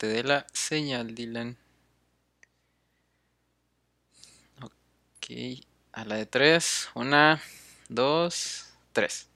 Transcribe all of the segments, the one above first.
te dé la señal, Dylan. Ok, a la de tres. Una, dos, tres.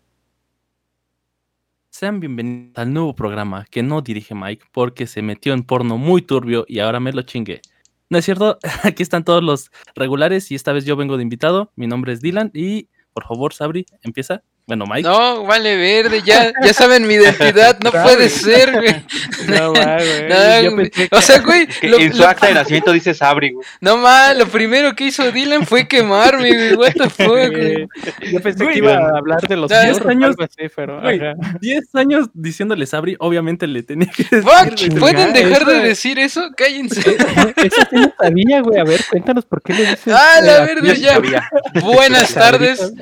Sean bienvenidos al nuevo programa que no dirige Mike porque se metió en porno muy turbio y ahora me lo chingué. No es cierto, aquí están todos los regulares y esta vez yo vengo de invitado. Mi nombre es Dylan y por favor, Sabri, empieza. Bueno, Mike. No, vale verde, ya, ya saben mi identidad, no puede ser, güey. No, güey. o sea, güey. en su acta de nacimiento dice Sabri, güey. No más, lo primero que hizo Dylan fue quemarme, güey. What the fuck, güey. Yo pensé que iba a hablar de los 10 años. Así, pero, 10 años diciéndole Sabri, obviamente le tenía que decir. Fuck, ¿pueden dejar de decir eso? Cállense. Eso sí no sabía, güey. A ver, cuéntanos por qué le dices. Ah, la verde, ya. Buenas tardes.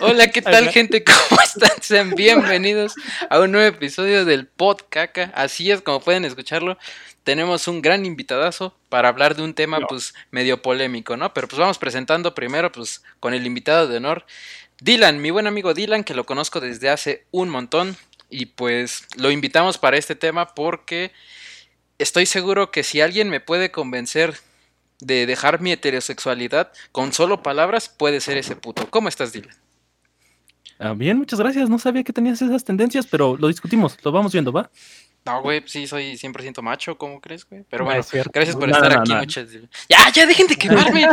Hola, ¿qué tal, gente? ¿Cómo están? Sean bienvenidos a un nuevo episodio del Podcast. Así es como pueden escucharlo. Tenemos un gran invitadazo para hablar de un tema pues medio polémico, ¿no? Pero pues vamos presentando primero pues con el invitado de honor, Dylan, mi buen amigo Dylan, que lo conozco desde hace un montón y pues lo invitamos para este tema porque estoy seguro que si alguien me puede convencer de dejar mi heterosexualidad con solo palabras, puede ser ese puto. ¿Cómo estás, Dylan? Ah, bien, muchas gracias. No sabía que tenías esas tendencias, pero lo discutimos, lo vamos viendo, ¿va? No, güey, sí, soy 100% macho, ¿cómo crees, güey? Pero bueno, gracias por estar aquí, muchas. Ya, ya, dejen de quemarme.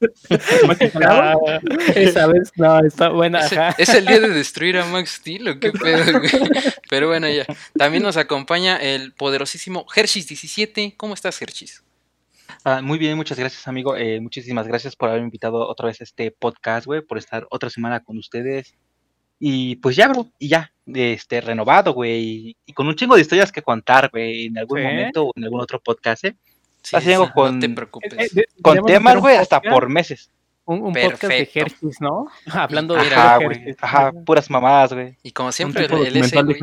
esa vez, no, está buena. ¿Es, el día de destruir a Max Steel o qué pedo, güey? Pero bueno, ya. También nos acompaña el poderosísimo Hershey's 17. ¿Cómo estás, Hershey's? Ah, muy bien, muchas gracias, amigo. Eh, muchísimas gracias por haberme invitado otra vez a este podcast, güey, por estar otra semana con ustedes. Y pues ya, bro, y ya, este, renovado, güey, y, con un chingo de historias que contar, güey, en algún momento o en algún otro podcast, ¿eh? Sí, Así con, no te preocupes. Eh, eh, con temas, güey, hasta por meses un, podcast de Hershey's, ¿no? Hablando de Ajá, güey. Ajá, puras mamadas, güey. Y como siempre, el, ese güey,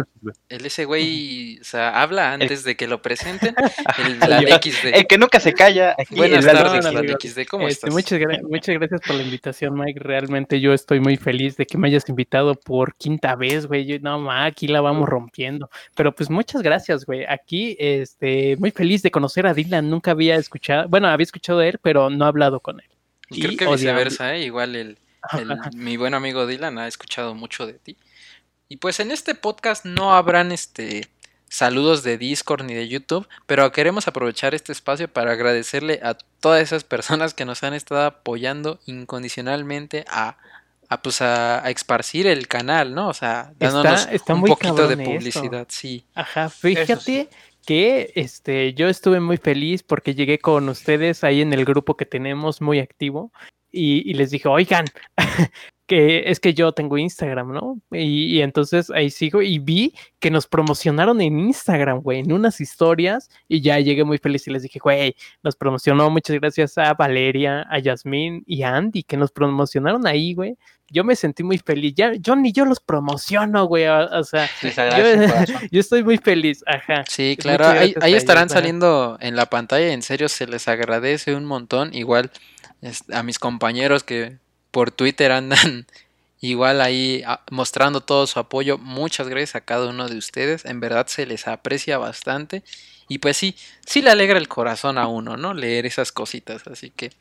el ese güey, o sea, habla antes de que lo presenten. El, la XD. El que nunca se calla. Buenas tardes, la XD. ¿Cómo este, estás? Muchas, muchas gracias por la invitación, Mike. Realmente yo estoy muy feliz de que me hayas invitado por quinta vez, güey. No, ma, aquí la vamos rompiendo. Pero pues muchas gracias, güey. Aquí, este, muy feliz de conocer a Dylan. Nunca había escuchado, bueno, había escuchado de él, pero no he hablado con él. Y creo que viceversa, ¿eh? igual el, mi buen amigo Dylan ha escuchado mucho de ti. Y pues en este podcast no habrán este saludos de Discord ni de YouTube, pero queremos aprovechar este espacio para agradecerle a todas esas personas que nos han estado apoyando incondicionalmente a, a pues a, a esparcir el canal, ¿no? O sea, dándonos un poquito de publicidad, sí. Ajá, fíjate que este, yo estuve muy feliz porque llegué con ustedes ahí en el grupo que tenemos muy activo y, y les dije, oigan, que es que yo tengo Instagram, ¿no? Y, entonces ahí sigo y vi que nos promocionaron en Instagram, güey, en unas historias y ya llegué muy feliz y les dije, güey, nos promocionó, muchas gracias a Valeria, a Yasmín y a Andy que nos promocionaron ahí, güey. Yo me sentí muy feliz, ya, yo ni yo los promociono, güey, o, sea, yo, estoy muy feliz, ajá. Sí, claro, ahí, estarán saliendo en la pantalla, en serio, se les agradece un montón, igual a mis compañeros que por Twitter andan igual ahí ah, mostrando todo su apoyo. Muchas gracias a cada uno de ustedes. En verdad se les aprecia bastante. Y pues sí, sí le alegra el corazón a uno, ¿no? Leer esas cositas. Así que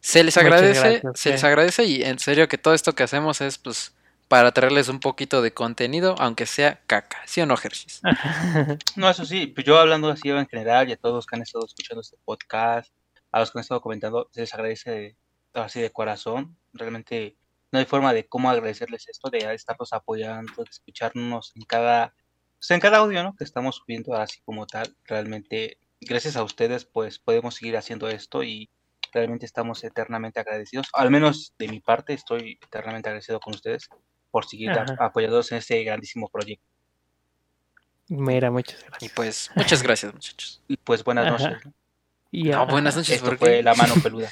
se les agradece, se les agradece y en serio que todo esto que hacemos es pues para traerles un poquito de contenido, aunque sea caca, ¿sí o no, Hershey's? No, eso sí, pues yo hablando así en general y a todos los que han estado escuchando este podcast, a los que han estado comentando, se les agradece así de corazón. Realmente no hay forma de cómo agradecerles esto, de estarnos apoyando, de escucharnos en cada, pues, en cada audio ¿no? que estamos subiendo así como tal. Realmente, gracias a ustedes, pues podemos seguir haciendo esto y realmente estamos eternamente agradecidos. Al menos de mi parte, estoy eternamente agradecido con ustedes por seguir apoyados en este grandísimo proyecto. Mira, muchas gracias. Y pues, muchas gracias, muchachos. Y pues buenas noches. ¿no? buenas noches. Esto fue la mano peluda.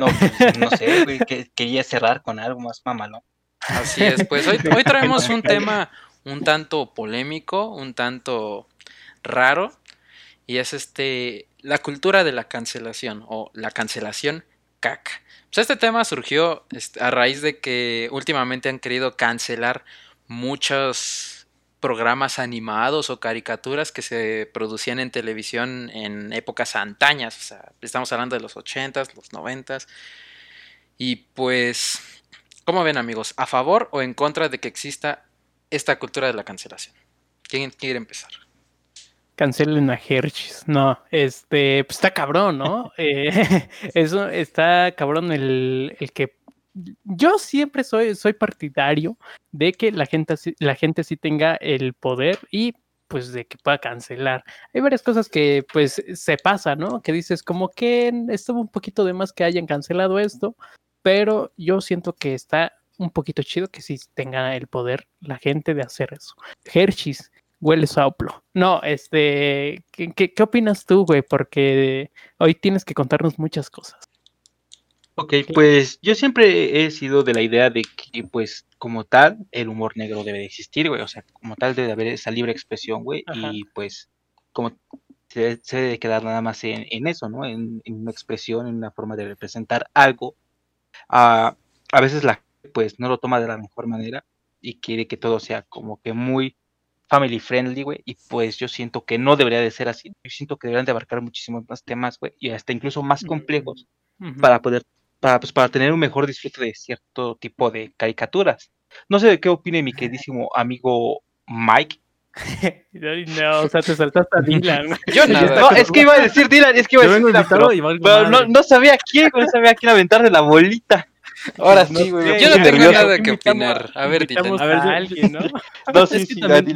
No, pues, no sé, güey, que, quería cerrar con algo más mamalón. Así es, pues hoy, hoy traemos un tema un tanto polémico, un tanto raro, y es este la cultura de la cancelación o la cancelación caca. Pues este tema surgió este, a raíz de que últimamente han querido cancelar muchos programas animados o caricaturas que se producían en televisión en épocas antañas. O sea, estamos hablando de los 80s, los 90s. Y pues, ¿cómo ven amigos? ¿A favor o en contra de que exista esta cultura de la cancelación? ¿Quién quiere empezar? Cancelen a Hershey's. No, este, pues está cabrón, ¿no? eh, eso está cabrón el, el que yo siempre soy, soy partidario de que la gente, la gente sí tenga el poder y pues de que pueda cancelar. Hay varias cosas que pues se pasa, ¿no? Que dices como que estuvo un poquito de más que hayan cancelado esto, pero yo siento que está un poquito chido que sí tenga el poder la gente de hacer eso. Hershey's, huele soplo. No, este, ¿qué, qué, qué opinas tú, güey? Porque hoy tienes que contarnos muchas cosas. Ok, pues yo siempre he sido de la idea de que, pues, como tal, el humor negro debe de existir, güey. O sea, como tal debe haber esa libre expresión, güey. Y pues, como se, se, debe quedar nada más en, en eso, ¿no? En, en, una expresión, en una forma de representar algo. Uh, a veces la pues no lo toma de la mejor manera y quiere que todo sea como que muy family friendly, güey, y pues yo siento que no debería de ser así. Yo siento que deberían de abarcar muchísimos más temas, güey, y hasta incluso más complejos uh -huh. para poder para, pues, para tener un mejor disfrute de cierto tipo de caricaturas. No sé qué opine mi queridísimo amigo Mike. no, o sea, te saltaste a Dylan. Yo nada. No, es que iba a decir Dylan, es que iba a decir Dylan, pero, pero no, no, sabía quién, no sabía a quién aventar de la bolita. Ahora sí, güey. Yo no tengo nervioso. nada que opinar. A ver, Dylan. A ver, a alguien, ¿no? no sí,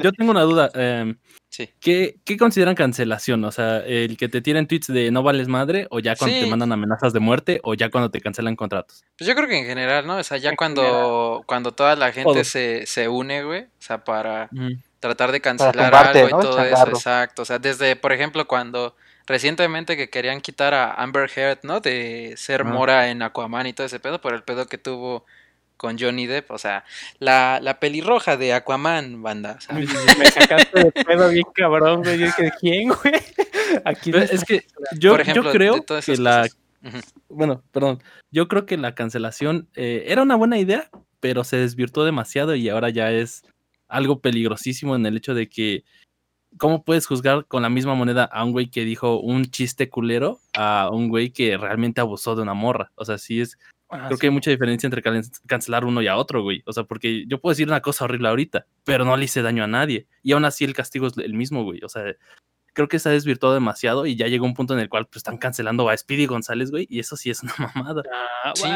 yo tengo una duda. Eh, Sí. ¿Qué, ¿Qué, consideran cancelación? O sea, el que te tiren tweets de no vales madre, o ya cuando sí. te mandan amenazas de muerte, o ya cuando te cancelan contratos. Pues yo creo que en general, ¿no? O sea, ya en cuando, general. cuando toda la gente se, se, une, güey, o sea, para mm. tratar de cancelar algo ¿no? y todo Changarlo. eso, exacto. O sea, desde, por ejemplo, cuando recientemente que querían quitar a Amber Heard, ¿no? De ser mm. Mora en Aquaman y todo ese pedo, por el pedo que tuvo con Johnny Depp, o sea, la, la pelirroja de Aquaman, banda. ¿sabes? Me sacaste de pedo bien cabrón, güey. Yo dije, ¿quién, güey? Aquí no es que yo, ejemplo, yo creo que la. Bueno, perdón. Yo creo que la cancelación eh, era una buena idea, pero se desvirtuó demasiado y ahora ya es algo peligrosísimo en el hecho de que. ¿Cómo puedes juzgar con la misma moneda a un güey que dijo un chiste culero a un güey que realmente abusó de una morra? O sea, sí es Ah, Creo sí. que hay mucha diferencia entre cancelar uno y a otro, güey. O sea, porque yo puedo decir una cosa horrible ahorita, pero no le hice daño a nadie. Y aún así el castigo es el mismo, güey. O sea, creo que se ha desvirtuado demasiado y ya llegó un punto en el cual pues, están cancelando a Speedy González, güey. Y eso sí es una mamada. Ah, sí,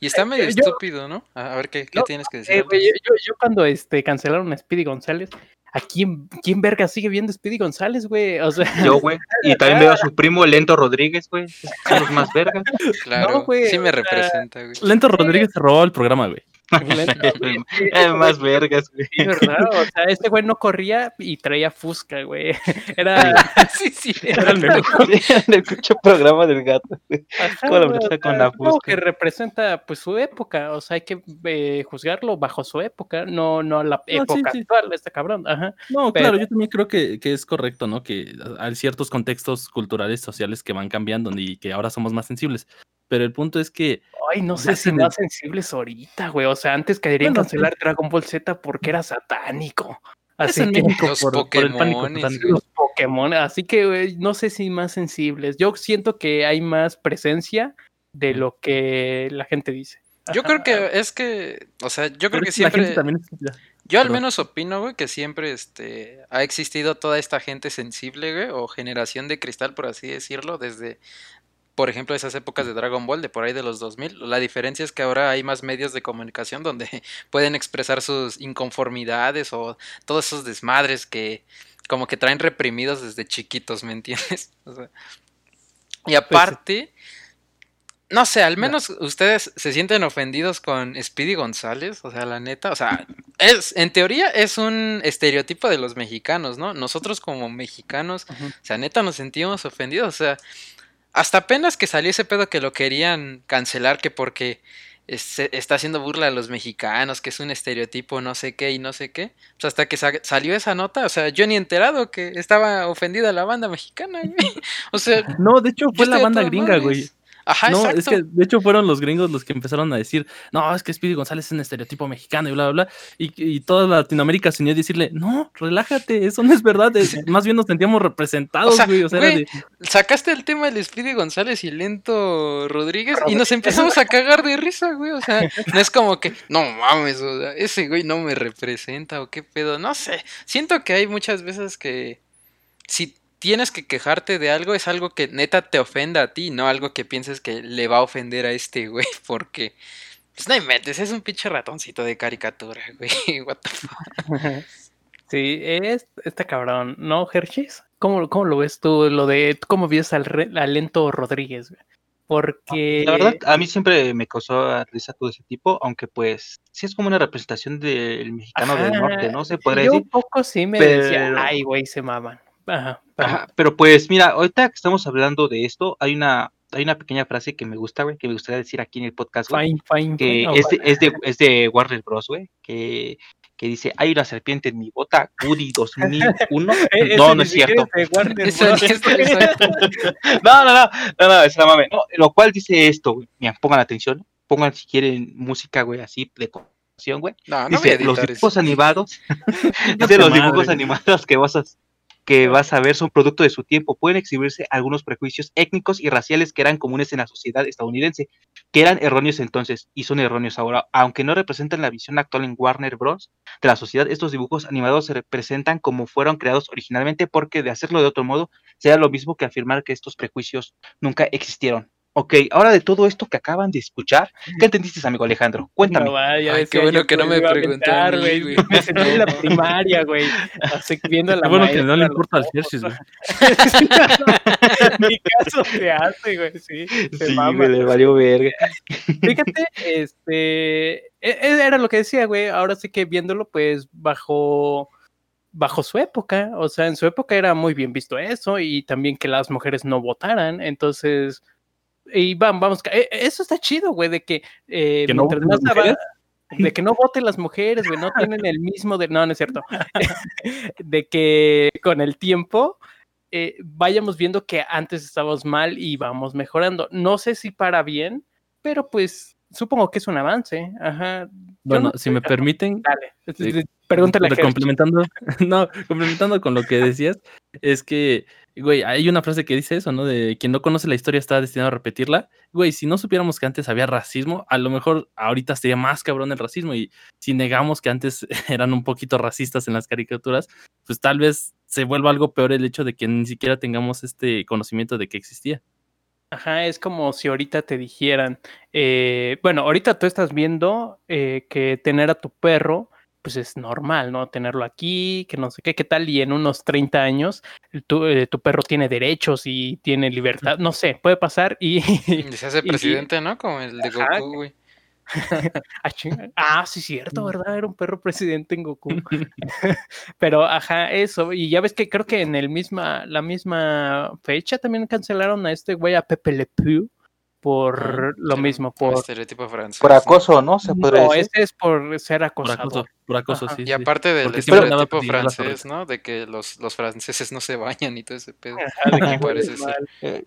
y está medio eh, estúpido, ¿no? A ver, ¿qué, qué no, tienes que decir? Eh, yo, yo, cuando este, cancelaron a Speedy González, ¿A quién, quién verga sigue viendo Speedy González, güey? O sea, yo, güey. Y también veo a su primo Lento Rodríguez, güey. Son los más vergas. Claro, no, güey, sí me representa, güey. Lento Rodríguez se robó el programa, güey. es más vergas, güey. Es verdad, o sea, este güey no corría y traía Fusca, güey. Era. sí, sí. Era el mejor. el cucho programa del gato, güey. Con la, con la Fusca. que representa, pues, su época. O sea, hay que eh, juzgarlo bajo su época, no, no la época no, sí, sí. actual de este cabrón. Ajá. No, Pero... claro, yo también creo que, que, es correcto, ¿no? Que hay ciertos contextos culturales, sociales que van cambiando y que ahora somos más sensibles. Pero el punto es que. Ay, no sé si más sensibles ahorita, güey. O sea, antes querían bueno, cancelar sí. Dragon Ball Z porque era satánico. Así es que los por, Pokémon, por el pánico Los Pokémon. Así que, güey, no sé si más sensibles. Yo siento que hay más presencia de lo que la gente dice. Yo creo que es que, o sea, yo creo que siempre. Yo al menos opino, güey, que siempre este, ha existido toda esta gente sensible, güey, o generación de cristal, por así decirlo, desde, por ejemplo, esas épocas de Dragon Ball, de por ahí de los 2000. La diferencia es que ahora hay más medios de comunicación donde pueden expresar sus inconformidades o todos esos desmadres que como que traen reprimidos desde chiquitos, ¿me entiendes? O sea, y aparte... Pues, no sé, al menos no. ustedes se sienten ofendidos con Speedy González, o sea, la neta, o sea, es, en teoría es un estereotipo de los mexicanos, ¿no? Nosotros como mexicanos, uh -huh. o sea, neta nos sentimos ofendidos, o sea, hasta apenas que salió ese pedo que lo querían cancelar, que porque es, está haciendo burla a los mexicanos, que es un estereotipo, no sé qué y no sé qué. Pues hasta que sa salió esa nota, o sea, yo ni enterado que estaba ofendida la banda mexicana, güey. O sea, no, de hecho fue la banda gringa, güey. Ajá, no, es que de hecho fueron los gringos los que empezaron a decir, no, es que Speedy González es un estereotipo mexicano y bla, bla, bla. Y, toda Latinoamérica se unió a decirle, no, relájate, eso no es verdad. más bien nos sentíamos representados, güey. O sea, sacaste el tema del Speedy González y Lento Rodríguez y nos empezamos a cagar de risa, güey. O sea, no es como que, no mames, ese güey no me representa o qué pedo. No sé. Siento que hay muchas veces que si tienes que quejarte de algo, es algo que neta te ofenda a ti, no algo que pienses que le va a ofender a este güey, porque pues no inventes, es un pinche ratoncito de caricatura, güey. What the fuck. Sí, es este cabrón, ¿no, Hershey's? ¿Cómo, ¿Cómo, lo ves tú? Lo de cómo ves al, Lento Rodríguez, güey? Porque. La verdad, a mí siempre me causó risa todo ese tipo, aunque pues sí es como una representación del mexicano del norte, ¿no? Se podría decir. un poco sí me decía, ay, güey, se maman. Ajá, pero pues mira, ahorita que estamos hablando de esto, hay una hay una pequeña frase que me gusta, güey, que me gustaría decir aquí en el podcast, güey. Fine, fine, que es, de, es, de, es, de, Warner Bros, güey, que, que dice, hay una serpiente en mi bota, Woody 2001. E-, no, no es cierto. no, no, no, no, no, es la mame. No, lo cual dice esto, güey, mira, pongan atención, pongan si quieren música, güey, así de güey. No, no dice, los dibujos animados, dice los dibujos animados que vas a que vas a ver son producto de su tiempo. Pueden exhibirse algunos prejuicios étnicos y raciales que eran comunes en la sociedad estadounidense, que eran erróneos entonces y son erróneos ahora. Aunque no representan la visión actual en Warner Bros. de la sociedad, estos dibujos animados se representan como fueron creados originalmente porque de hacerlo de otro modo sea lo mismo que afirmar que estos prejuicios nunca existieron. Ok, ahora de todo esto que acaban de escuchar, ¿qué entendiste, amigo Alejandro? Cuéntame. No, vaya, qué bueno que no me preguntaron, güey. Me sentí en la primaria, güey. Así viendo a la Qué bueno que no le importa al Hershey's, güey. Mi caso se hace, güey, sí. Sí, me le valió verga. Fíjate, este... E, e, era lo que decía, güey. Ahora sí que viéndolo, pues, bajo bajo su época, o sea, en su época era muy bien visto eso y también que las mujeres no votaran, entonces y vamos, vamos, e, eso está chido, güey, de que, eh, no de que no voten las mujeres, güey, no tienen el mismo de, no, no es cierto, de que con el tiempo eh, vayamos viendo que antes estábamos mal y vamos mejorando. No sé si para bien, pero pues supongo que es un avance. Ajá. Bueno, si me permiten. Dale. Pregúntale a complementando, no, complementando con lo que decías, es que, güey, hay una frase que dice eso, ¿no? De quien no conoce la historia está destinado a repetirla. Güey, si no supiéramos que antes había racismo, a lo mejor ahorita sería más cabrón el racismo. Y si negamos que antes eran un poquito racistas en las caricaturas, pues tal vez se vuelva algo peor el hecho de que ni siquiera tengamos este conocimiento de que existía. Ajá, es como si ahorita te dijeran, eh, bueno, ahorita tú estás viendo eh, que tener a tu perro pues es normal, ¿no? Tenerlo aquí, que no sé qué, qué tal, y en unos 30 años tu, eh, tu perro tiene derechos y tiene libertad, no sé, puede pasar y... se hace presidente, ¿no? Como el de Goku, güey. Ah, ah, sí, cierto, ¿verdad? Era un perro presidente en Goku. Pero, ajá, eso. Y ya ves que creo que en el misma, la misma fecha también cancelaron a este güey, a Pepe Le Pew por lo mismo, por estereotipo francés. Por acoso, ¿no? Se podría no, ese es por ser acosado. Por acoso, sí. Y aparte del estereotipo francés, ¿no? De que los, los franceses no se bañan y todo ese pedo. parece eh,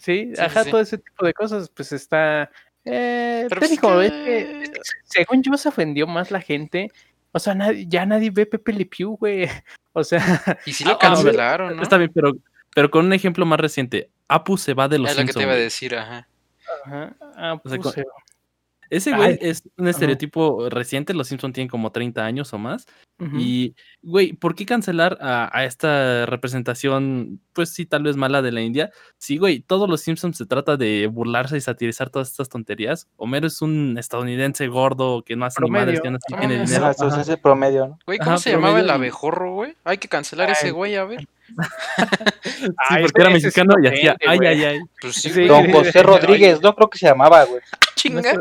Sí, ajá, todo ese tipo de cosas, pues está. Eh, te digo, es que, según yo se ofendió más la gente. O sea, ya nadie ve Pepe Le Pew, güey. O sea. Y si lo cancelaron, ¿no? Está bien, pero pero con un ejemplo más reciente, Apu se va de los Es lo que te iba a decir, ajá. Ajá, Apu se va. Ese güey es un estereotipo reciente, los Simpsons tienen como 30 años o más. Y, güey, ¿por qué cancelar a, esta representación, pues sí, tal vez mala de la India? Sí, güey, todos los Simpsons se trata de burlarse y satirizar todas estas tonterías. Homero es un estadounidense gordo que no hace ni madres, que no tiene dinero. Eso es ese promedio, ¿no? Güey, ¿cómo se llamaba el abejorro, güey? Hay que cancelar ese güey, a ver. sí, porque era mexicano y hacía ay, ay, ay. Pues Don José Rodríguez, no creo que se llamaba, güey. Chinga.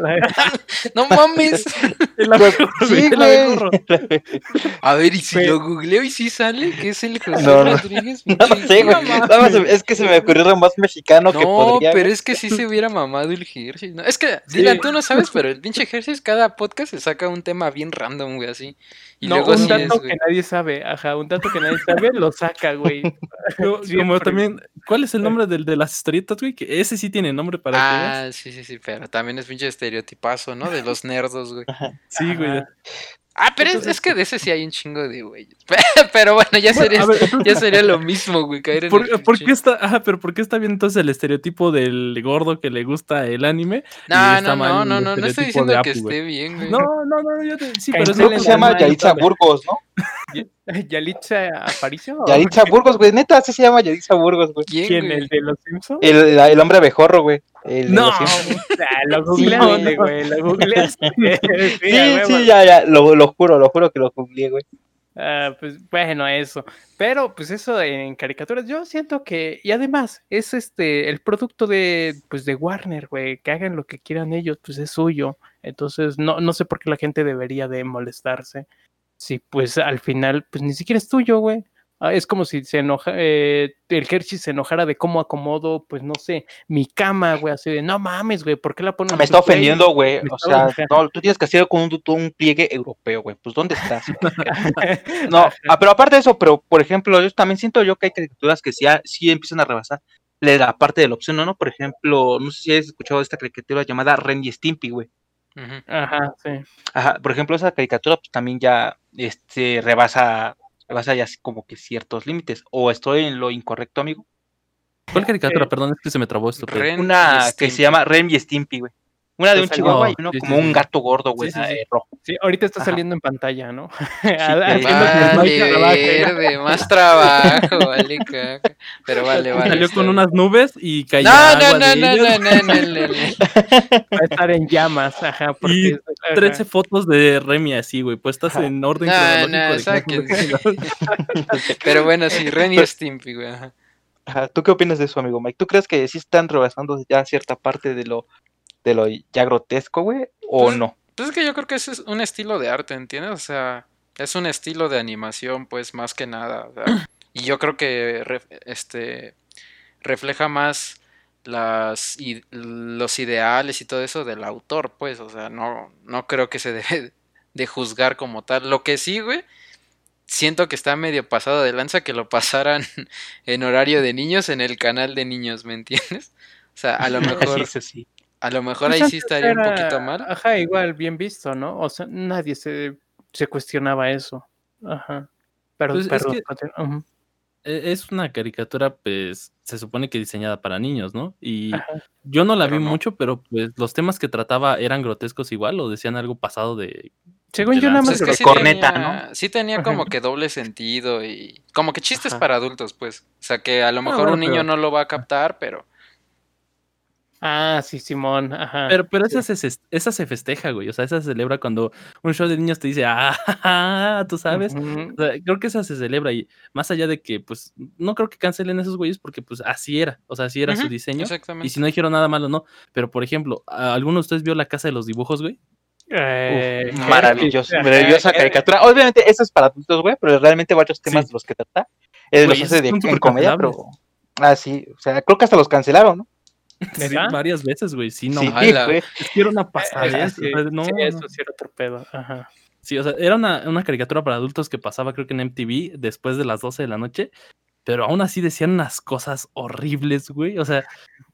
No mames. sí, güey. A ver, y si lo googleo y si sale, ¿qué es el José Rodríguez? No, no sé, güey. es que se me ocurrió más mexicano que podría. No, pero es que sí se hubiera mamado el Hershey. Es que, Dylan, tú no sabes, pero el pinche Hershey cada podcast se saca un tema bien random, güey, así. Y no, un dato que nadie sabe, ajá, un dato que nadie sabe lo saca, güey. como también, ¿cuál es el nombre del de las historietas, güey? Que ese sí tiene nombre para Ah, sí, sí, sí, pero también es pinche estereotipazo, ¿no? De los nerdos, güey. Sí, güey. Ah, pero es, que de ese sí hay un chingo de güeyes. Pero bueno, ya sería, ya sería lo mismo, güey, caer en ¿Por, qué está, ah, pero ¿por qué está bien entonces el estereotipo del gordo que le gusta el anime? No, no, no, no, no, no estoy diciendo que esté bien, güey. No, no, no, yo te, sí, pero Creo que se llama Yaritza Burgos, ¿no? ¿Yalitza Aparicio? Yalitza Burgos, güey, neta, así se llama Yalitza Burgos, güey. ¿Quién, ¿El de los Simpsons? El, el hombre abejorro, güey. no, o sea, lo googleaste, güey, lo googleaste. sí, sí, ya, ya, lo, lo juro, lo juro que lo googleé, güey. Ah, pues bueno, eso. Pero pues eso en caricaturas, yo siento que, y además, es este, el producto de, pues de Warner, güey, que hagan lo que quieran ellos, pues es suyo. Entonces, no, no sé por qué la gente debería de molestarse. Si pues al final, pues ni siquiera es tuyo, güey. Ah, es como si se enoja, eh, el Hershey se enojara de cómo acomodo, pues no sé, mi cama, güey, así de, no mames, güey, ¿por qué la pones? Me está ofendiendo, güey, o sea, no, tú tienes que hacer con un, un pliegue europeo, güey, pues ¿dónde estás? no, ah, pero aparte de eso, pero por ejemplo, yo también siento yo que hay caricaturas que sí, sí empiezan a rebasar la parte de la opción, ¿no? Por ejemplo, no sé si has escuchado esta caricatura llamada Ren y Stimpy, güey. Ajá, sí. Ajá, por ejemplo, esa caricatura pues, también ya este, rebasa allá así como que ciertos límites. ¿O estoy en lo incorrecto, amigo? ¿Cuál caricatura? Perdón, es que se me trabó esto. Una que se llama Rem y Stimpy, güey. Una de un chihuahua y uno como un gato gordo, güey, rojo. Sí, ahorita está saliendo en pantalla, ¿no? vale, más trabajo, vale, caca. Pero vale, vale. Salió con unas nubes y cayó no, agua no, no, no, no, no, no, Va a estar en llamas, ajá. Porque y 13 fotos de Remy así, güey, puestas en orden no, no, Pero bueno, sí, Remy y Stimpy, güey, ajá. Ajá, ¿Tú qué opinas de eso, amigo Mike? ¿Tú crees que sí están rebasando ya cierta parte de lo de lo ya grotesco, güey, o pues, no. Pues es que yo creo que ese es un estilo de arte, ¿entiendes? O sea, es un estilo de animación, pues, más que nada. y yo creo que este refleja más las los ideales y todo eso del autor, pues, o sea, no, no creo que se debe de juzgar como tal. Lo que sí, güey, siento que está medio pasado de lanza que lo pasaran en horario de niños en el canal de niños, ¿me entiendes? O sea, a lo mejor sí, sí. A lo mejor pues ahí sí estaría un poquito mal. Ajá, igual, bien visto, ¿no? O sea, nadie se, se cuestionaba eso. Ajá. Pero, pues perdón, e, es, una caricatura, pues, se supone que diseñada para niños, ¿no? Y yo no la vi mucho, pero pues los temas que trataba eran grotescos igual o decían algo pasado de. Según yo, nada más es que corneta, ¿no? Sí tenía como que doble sentido y como que chistes para adultos, pues. O sea, que a lo ah, mejor un niño no lo va a captar, pero Ah, sí, Simón, ajá. Pero, pero esa, se, esa se festeja, güey. O sea, esa se celebra cuando un show de niños te dice, ah, tú sabes. creo que esa se celebra y más allá de que, pues, no creo que cancelen esos güeyes porque, pues, así era. O sea, así era su diseño. Exactamente. Y si no dijeron nada malo, no. Pero, por ejemplo, ¿alguno de ustedes vio la casa de los dibujos, güey? Eh, maravilloso, maravillosa caricatura. Obviamente, eso es para adultos, güey, pero realmente varios temas de los que trata. Eh, los hace de en comedia, pero. Ah, sí, o sea, creo que hasta los cancelaron, ¿no? Sí, varias veces, güey. Sí, no. Sí, Era una pasada. Sí, no, sí, eso sí era torpedo. Ajá. Sí, o sea, era una, una, caricatura para adultos que pasaba, creo que en MTV, después de las 12 de la noche. Pero aún así decían unas cosas horribles, güey. O sea,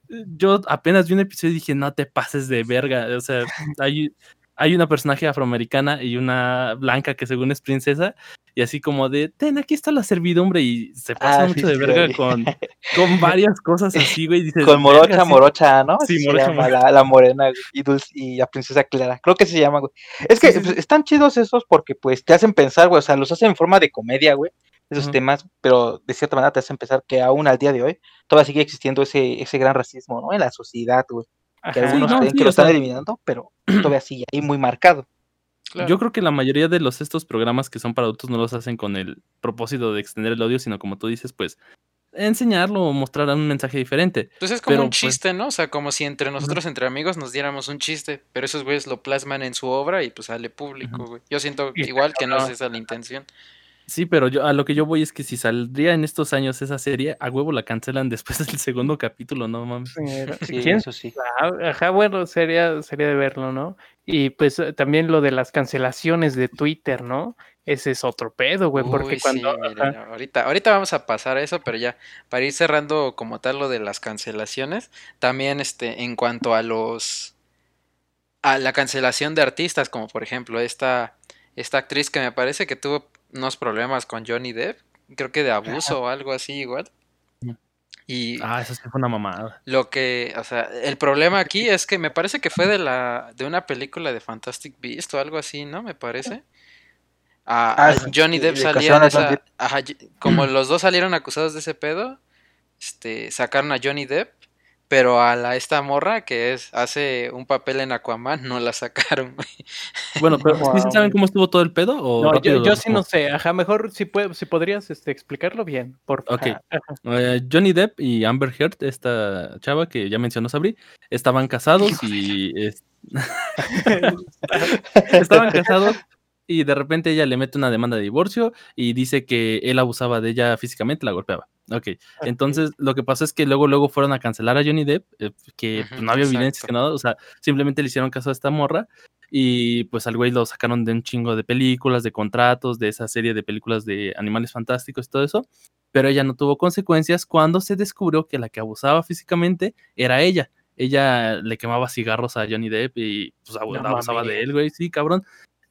yo apenas vi un episodio y dije, no te pases de verga. O sea, hay, hay una personaje afroamericana y una blanca que según es princesa, y así como de, ten, aquí está la servidumbre, y se pasa ah, mucho de verga con, con varias cosas así, güey. Dices, con Morocha, Morocha, ¿no? Sí, Morocha, La, morena y, Dulce, y la princesa Clara. Creo que se llama, güey. Es que pues, están chidos esos porque, pues, te hacen pensar, güey, o sea, los hacen en forma de comedia, güey, esos temas, pero de cierta manera te hacen pensar que aún al día de hoy todavía sigue existiendo ese, ese gran racismo, ¿no? En la sociedad, güey que algunos creen que lo están eliminando, pero todavía sigue ahí muy marcado. Yo creo que la mayoría de los estos programas que son para adultos no los hacen con el propósito de extender el odio, sino como tú dices, pues enseñarlo o mostrar un mensaje diferente. Entonces es como un pues chiste, ¿no? O sea, como si entre nosotros, entre amigos, nos diéramos un chiste, pero esos güeyes lo plasman en su obra y pues sale público, güey. Yo siento igual que no es esa la intención. Sí, pero yo a lo que yo voy es que si saldría en estos años esa serie, a huevo la cancelan después del segundo capítulo, ¿no mames? Sí, eso sí. Ajá, bueno, sería, sería de verlo, ¿no? Y pues eh, también lo de las cancelaciones de Twitter, ¿no? Ese es otro pedo, güey, porque cuando... ahorita, ahorita vamos a pasar a eso, pero ya, para ir cerrando como tal lo de las cancelaciones, también este, en cuanto a los... a la cancelación de artistas, como por ejemplo esta, esta actriz que me parece que tuvo unos problemas con Johnny Depp, creo que de abuso o algo así igual. Y ah, eso sí fue una mamada. Lo que, o sea, el problema aquí es que me parece que fue de la de una película de Fantastic Beast o algo así, ¿no? Me parece. Ah, Johnny Depp salía esa, como los dos salieron acusados de ese pedo, este, sacaron a Johnny Depp pero a la esta morra que es hace un papel en Aquaman no la sacaron. Bueno, pero ¿sí saben cómo estuvo todo el pedo? no, yo, sí no sé. Ajá, mejor si, puede, si podrías este, explicarlo bien, por favor. Eh, Johnny Depp y Amber Heard, esta chava que ya mencionó Sabri, estaban casados y... estaban casados y de repente ella le mete una demanda de divorcio y dice que él abusaba de ella físicamente, la golpeaba. Ok, entonces lo que pasa es que luego, luego fueron a cancelar a Johnny Depp, eh, que pues, no había evidencia que nada, o sea, simplemente le hicieron caso a esta morra y pues al güey lo sacaron de un chingo de películas, de contratos, de esa serie de películas de animales fantásticos y todo eso, pero ella no tuvo consecuencias cuando se descubrió que la que abusaba físicamente era ella. Ella le quemaba cigarros a Johnny Depp y pues abusaba de él, güey, sí, cabrón.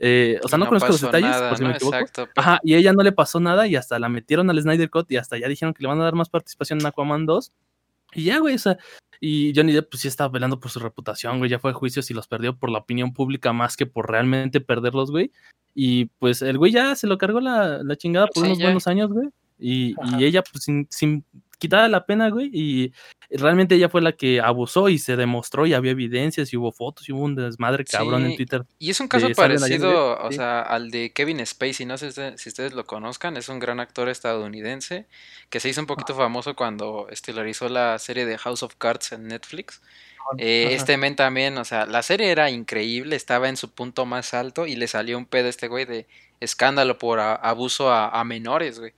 Eh, o sea, no, conozco los detalles, por si me equivoco. Ajá, y ella no le pasó nada y hasta la metieron al Snyder Cut y hasta ya dijeron que le van a dar más participación en Aquaman 2. Y ya, güey, o sea, y Johnny Depp pues sí estaba velando por su reputación, güey, ya fue a juicios y los perdió por la opinión pública más que por realmente perderlos, güey. Y pues el güey ya se lo cargó la, la chingada por unos buenos años, güey. Y, y, ella, pues sin, sin, quitada la pena, güey, y realmente ella fue la que abusó y se demostró y había evidencias y hubo fotos y hubo un desmadre cabrón en Twitter. Y es un caso parecido, o sea, al de Kevin Spacey, no sé si ustedes lo conozcan, es un gran actor estadounidense que se hizo un poquito famoso cuando estelarizó la serie de House of Cards en Netflix. Eh, este men también, o sea, la serie era increíble, estaba en su punto más alto y le salió un pedo a este güey de escándalo por abuso a, menores, güey.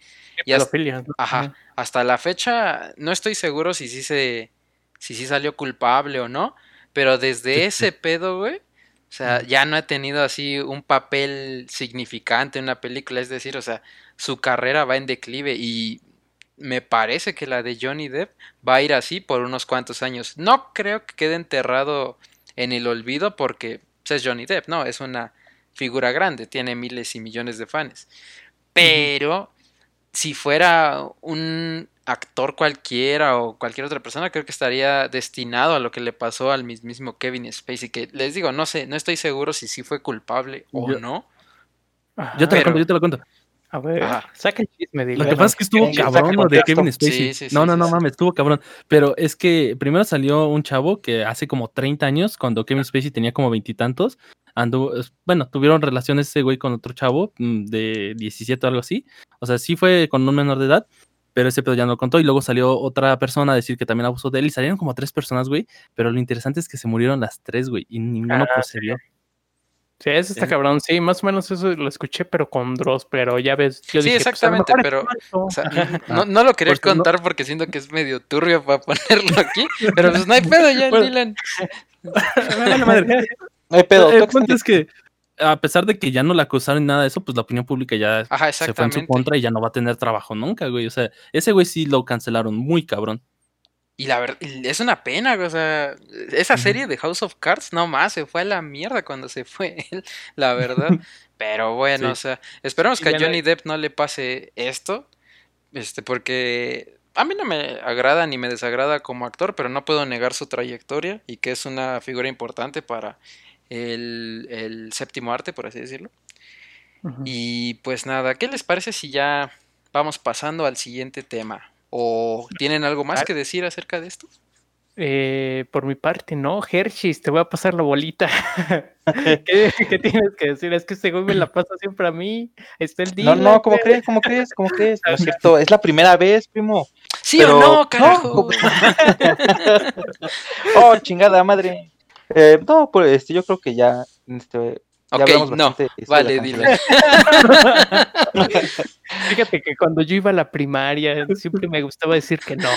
Y hasta, ajá, hasta la fecha no estoy seguro si sí se si sí salió culpable o no, pero desde ese pedo, güey, o sea, ya no ha tenido así un papel significante en una película, es decir, o sea, su carrera va en declive y me parece que la de Johnny Depp va a ir así por unos cuantos años. No creo que quede enterrado en el olvido porque pues, es Johnny Depp, no, es una figura grande, tiene miles y millones de fans. Pero si fuera un actor cualquiera o cualquier otra persona, creo que estaría destinado a lo que le pasó al mismísimo Kevin Spacey, que les digo, no sé, no estoy seguro si sí fue culpable o no. yo te lo cuento, yo te lo cuento. A ver, saca el chisme. Lo que pasa es que estuvo cabrón lo de Kevin Spacey. no, no, no mames, estuvo cabrón. Pero es que primero salió un chavo que hace como 30 años, cuando Kevin Spacey tenía como veintitantos, anduvo, bueno, tuvieron relaciones ese güey con otro chavo mm, de 17 o algo así. O sea, sí fue con un menor de edad, pero ese pedo ya no lo contó. Y luego salió otra persona a decir que también abusó de él. Y salieron como tres personas, güey. Pero lo interesante es que se murieron las tres, güey. Y ninguno ah, procedió. Sí, eso está cabrón. Sí, más o menos eso lo escuché, pero con Dross, pero ya ves. sí, pues, exactamente, pero no, no, lo quería contar porque siento que es medio turbio para ponerlo aquí, pero pues no hay pedo ya, Dylan. no hay pedo. El punto es que a pesar de que ya no la acusaron nada de eso, pues la opinión pública ya se fue en su contra y ya no va a tener trabajo nunca, güey. O sea, ese güey sí lo cancelaron muy cabrón. Y la verdad, es una pena, o sea, esa serie de House of Cards, no más, se fue a la mierda cuando se fue él, la verdad. Pero bueno, o sea, esperamos que a Johnny Depp no le pase esto, este, porque a mí no me agrada ni me desagrada como actor, pero no puedo negar su trayectoria y que es una figura importante para el, el séptimo arte, por así decirlo. Y pues nada, ¿qué les parece si ya vamos pasando al siguiente tema? ¿O tienen algo más que decir acerca de esto? Eh, por mi parte, no, Hershey, te voy a pasar la bolita. ¿Qué, tienes que decir? Es que este güey me la pasa siempre a mí. Está el día. No, no, ¿cómo crees? ¿Cómo crees? ¿Cómo crees? No es cierto, es la primera vez, primo. Sí o no, carajo. oh, chingada madre. Eh, no, pues este, yo creo que ya este, Ok, no, vale, dile. Fíjate que cuando yo iba a la primaria siempre me gustaba decir que no.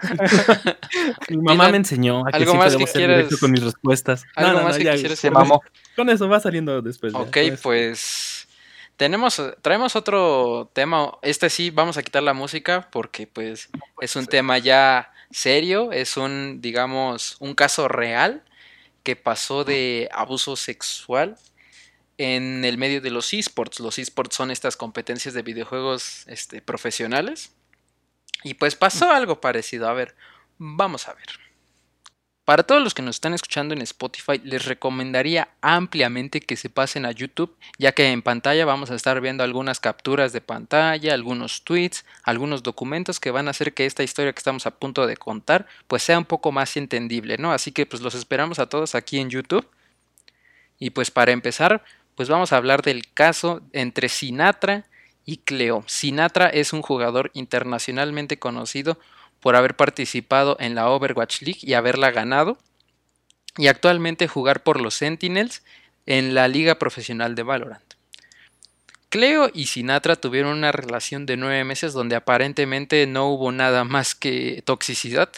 Mi mamá me enseñó a que algo más que quieras con mis respuestas. Algo más que quieras se mamó. Con eso va saliendo después. Ok, pues tenemos traemos otro tema. Este sí vamos a quitar la música porque pues es un tema ya serio, es un digamos un caso real que pasó de abuso sexual en el medio de los esports. Los esports son estas competencias de videojuegos este, profesionales. Y pues pasó algo parecido. A ver, vamos a ver. Para todos los que nos están escuchando en Spotify, les recomendaría ampliamente que se pasen a YouTube, ya que en pantalla vamos a estar viendo algunas capturas de pantalla, algunos tweets, algunos documentos que van a hacer que esta historia que estamos a punto de contar, pues sea un poco más entendible, ¿no? Así que pues los esperamos a todos aquí en YouTube. Y pues para empezar, pues vamos a hablar del caso entre Sinatra y Cleo. Sinatra es un jugador internacionalmente conocido por haber participado en la Overwatch League y haberla ganado, y actualmente jugar por los Sentinels en la Liga Profesional de Valorant. Cleo y Sinatra tuvieron una relación de nueve meses donde aparentemente no hubo nada más que toxicidad.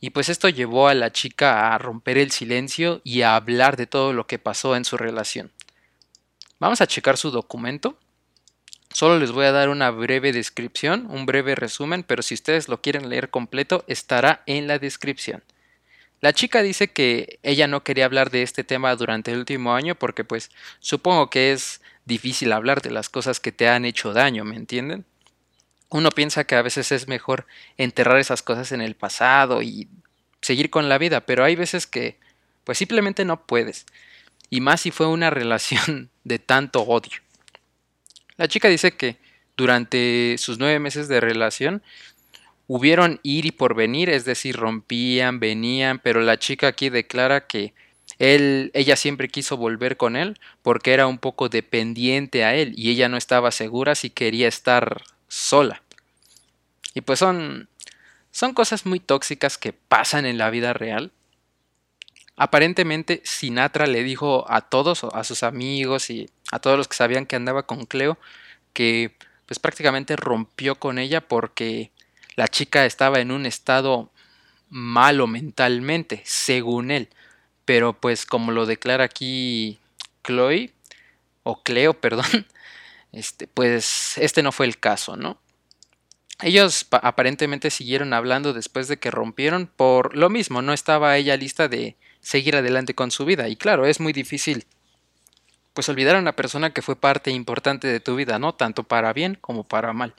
Y pues esto llevó a la chica a romper el silencio y a hablar de todo lo que pasó en su relación. Vamos a checar su documento Solo les voy a dar una breve descripción, un breve resumen, pero si ustedes lo quieren leer completo, estará en la descripción. La chica dice que ella no quería hablar de este tema durante el último año porque pues supongo que es difícil hablar de las cosas que te han hecho daño, ¿me entienden? Uno piensa que a veces es mejor enterrar esas cosas en el pasado y seguir con la vida, pero hay veces que pues simplemente no puedes. Y más si fue una relación de tanto odio. La chica dice que durante sus nueve meses de relación hubieron ir y por venir, es decir, rompían, venían, pero la chica aquí declara que él, ella siempre quiso volver con él porque era un poco dependiente a él y ella no estaba segura si quería estar sola. Y pues son, son cosas muy tóxicas que pasan en la vida real. Aparentemente Sinatra le dijo a todos, a sus amigos y a todos los que sabían que andaba con Cleo, que pues prácticamente rompió con ella porque la chica estaba en un estado malo mentalmente, según él. Pero pues como lo declara aquí Chloe, o Cleo, perdón, este, pues este no fue el caso, ¿no? Ellos aparentemente siguieron hablando después de que rompieron por lo mismo, no estaba ella lista de seguir adelante con su vida. Y claro, es muy difícil pues olvidar a una persona que fue parte importante de tu vida, ¿no? Tanto para bien como para mal.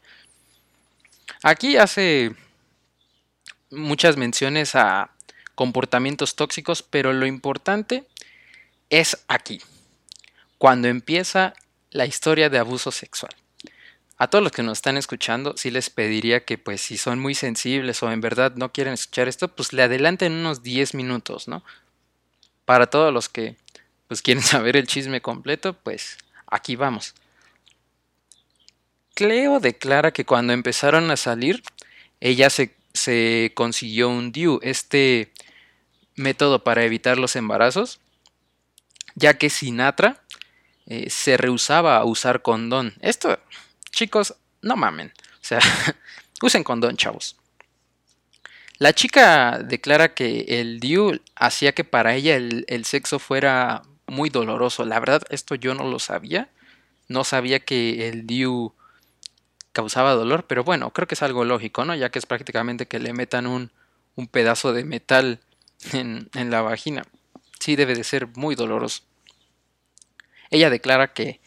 Aquí hace muchas menciones a comportamientos tóxicos, pero lo importante es aquí, cuando empieza la historia de abuso sexual. A todos los que nos están escuchando, sí les pediría que pues si son muy sensibles o en verdad no quieren escuchar esto, pues le adelanten unos 10 minutos, ¿no? Para todos los que pues quieren saber el chisme completo, pues aquí vamos. Cleo declara que cuando empezaron a salir, ella se, consiguió un DIU, este método para evitar los embarazos, ya que Sinatra eh, se rehusaba a usar condón. Esto, chicos, no mamen. O sea, usen condón, chavos. La chica declara que el DIU hacía que para ella el sexo fuera muy doloroso. La verdad, esto yo no lo sabía. No sabía que el DIU causaba dolor, pero bueno, creo que es algo lógico, ¿no? Ya que es prácticamente que le metan un, un pedazo de metal en, en la vagina. Sí debe de ser muy doloroso. Ella declara que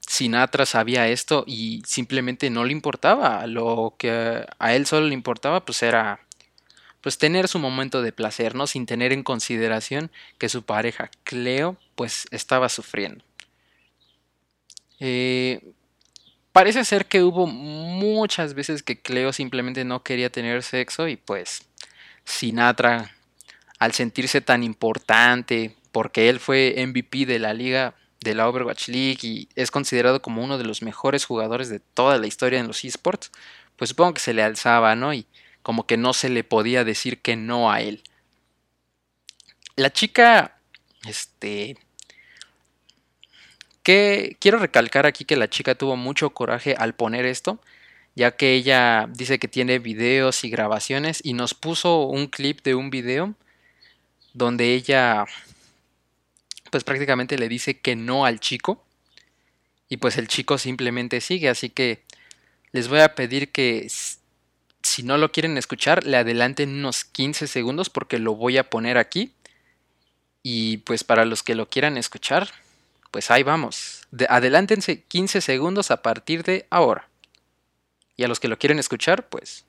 Sinatra sabía esto y simplemente no le importaba. Lo que a él solo le importaba pues era pues tener su momento de placer, ¿no? Sin tener en consideración que su pareja Cleo pues estaba sufriendo. Eh, parece ser que hubo muchas veces que Cleo simplemente no quería tener sexo y pues Sinatra al sentirse tan importante porque él fue MVP de la liga de la Overwatch League y es considerado como uno de los mejores jugadores de toda la historia en los esports, pues supongo que se le alzaba, ¿no? Y como que no se le podía decir que no a él. La chica, este, Que quiero recalcar aquí que la chica tuvo mucho coraje al poner esto, ya que ella dice que tiene videos y grabaciones y nos puso un clip de un video donde ella pues prácticamente le dice que no al chico y pues el chico simplemente sigue, así que les voy a pedir que si no lo quieren escuchar, le adelanten unos 15 segundos porque lo voy a poner aquí. Y pues para los que lo quieran escuchar, pues ahí vamos. adelántense 15 segundos a partir de ahora. Y a los que lo quieren escuchar, pues...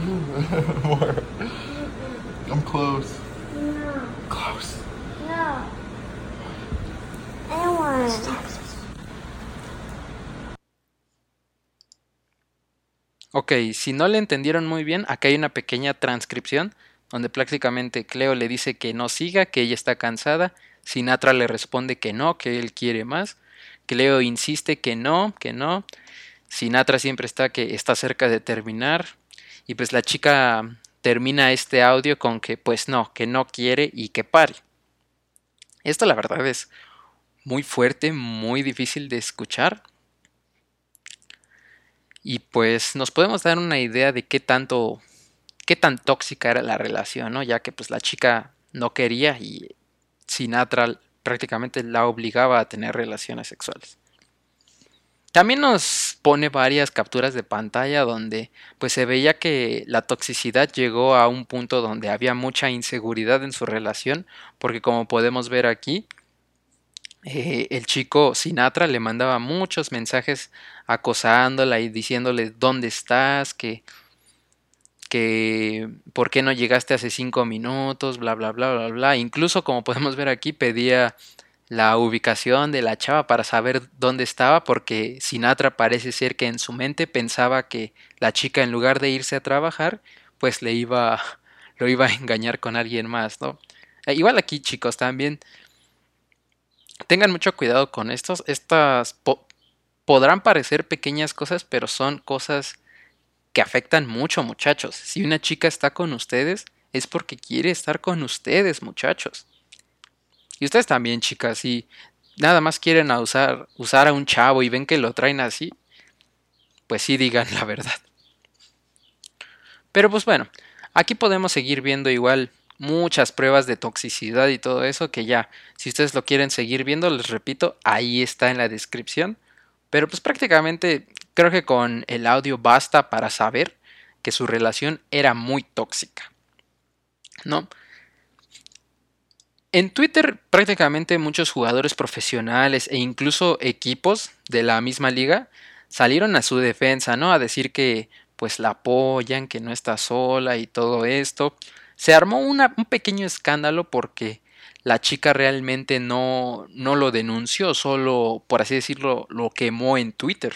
I'm close. Close. Ok, si no le entendieron muy bien, acá hay una pequeña transcripción donde prácticamente Cleo le dice que no siga, que ella está cansada, Sinatra le responde que no, que él quiere más, Cleo insiste que no, que no, Sinatra siempre está que está cerca de terminar y pues la chica termina este audio con que pues no, que no quiere y que pare. Esto la verdad es muy fuerte, muy difícil de escuchar. Y pues nos podemos dar una idea de qué tanto, qué tan tóxica era la relación, ¿no? Ya que pues la chica no quería y Sinatra prácticamente la obligaba a tener relaciones sexuales. También nos pone varias capturas de pantalla donde pues se veía que la toxicidad llegó a un punto donde había mucha inseguridad en su relación, porque como podemos ver aquí, eh, el chico Sinatra le mandaba muchos mensajes acosándola y diciéndole dónde estás, que, que por qué no llegaste hace cinco minutos, bla, bla, bla, bla, bla. Incluso como podemos ver aquí, pedía la ubicación de la chava para saber dónde estaba, porque Sinatra parece ser que en su mente pensaba que la chica en lugar de irse a trabajar, pues le iba, lo iba a engañar con alguien más, ¿no? Eh, igual aquí, chicos, también tengan mucho cuidado con estos. Estas podrán parecer pequeñas cosas, pero son cosas que afectan mucho, muchachos. Si una chica está con ustedes, es porque quiere estar con ustedes, muchachos. Y ustedes también, chicas, si nada más quieren usar, usar a un chavo y ven que lo traen así, pues sí digan la verdad. Pero pues bueno, aquí podemos seguir viendo igual muchas pruebas de toxicidad y todo eso que ya, si ustedes lo quieren seguir viendo, les repito, ahí está en la descripción. Pero pues prácticamente creo que con el audio basta para saber que su relación era muy tóxica. ¿No? En Twitter prácticamente muchos jugadores profesionales e incluso equipos de la misma liga salieron a su defensa, ¿no? A decir que pues la apoyan, que no está sola y todo esto. Se armó un pequeño escándalo porque la chica realmente no, no lo denunció, solo, por así decirlo, lo quemó en Twitter.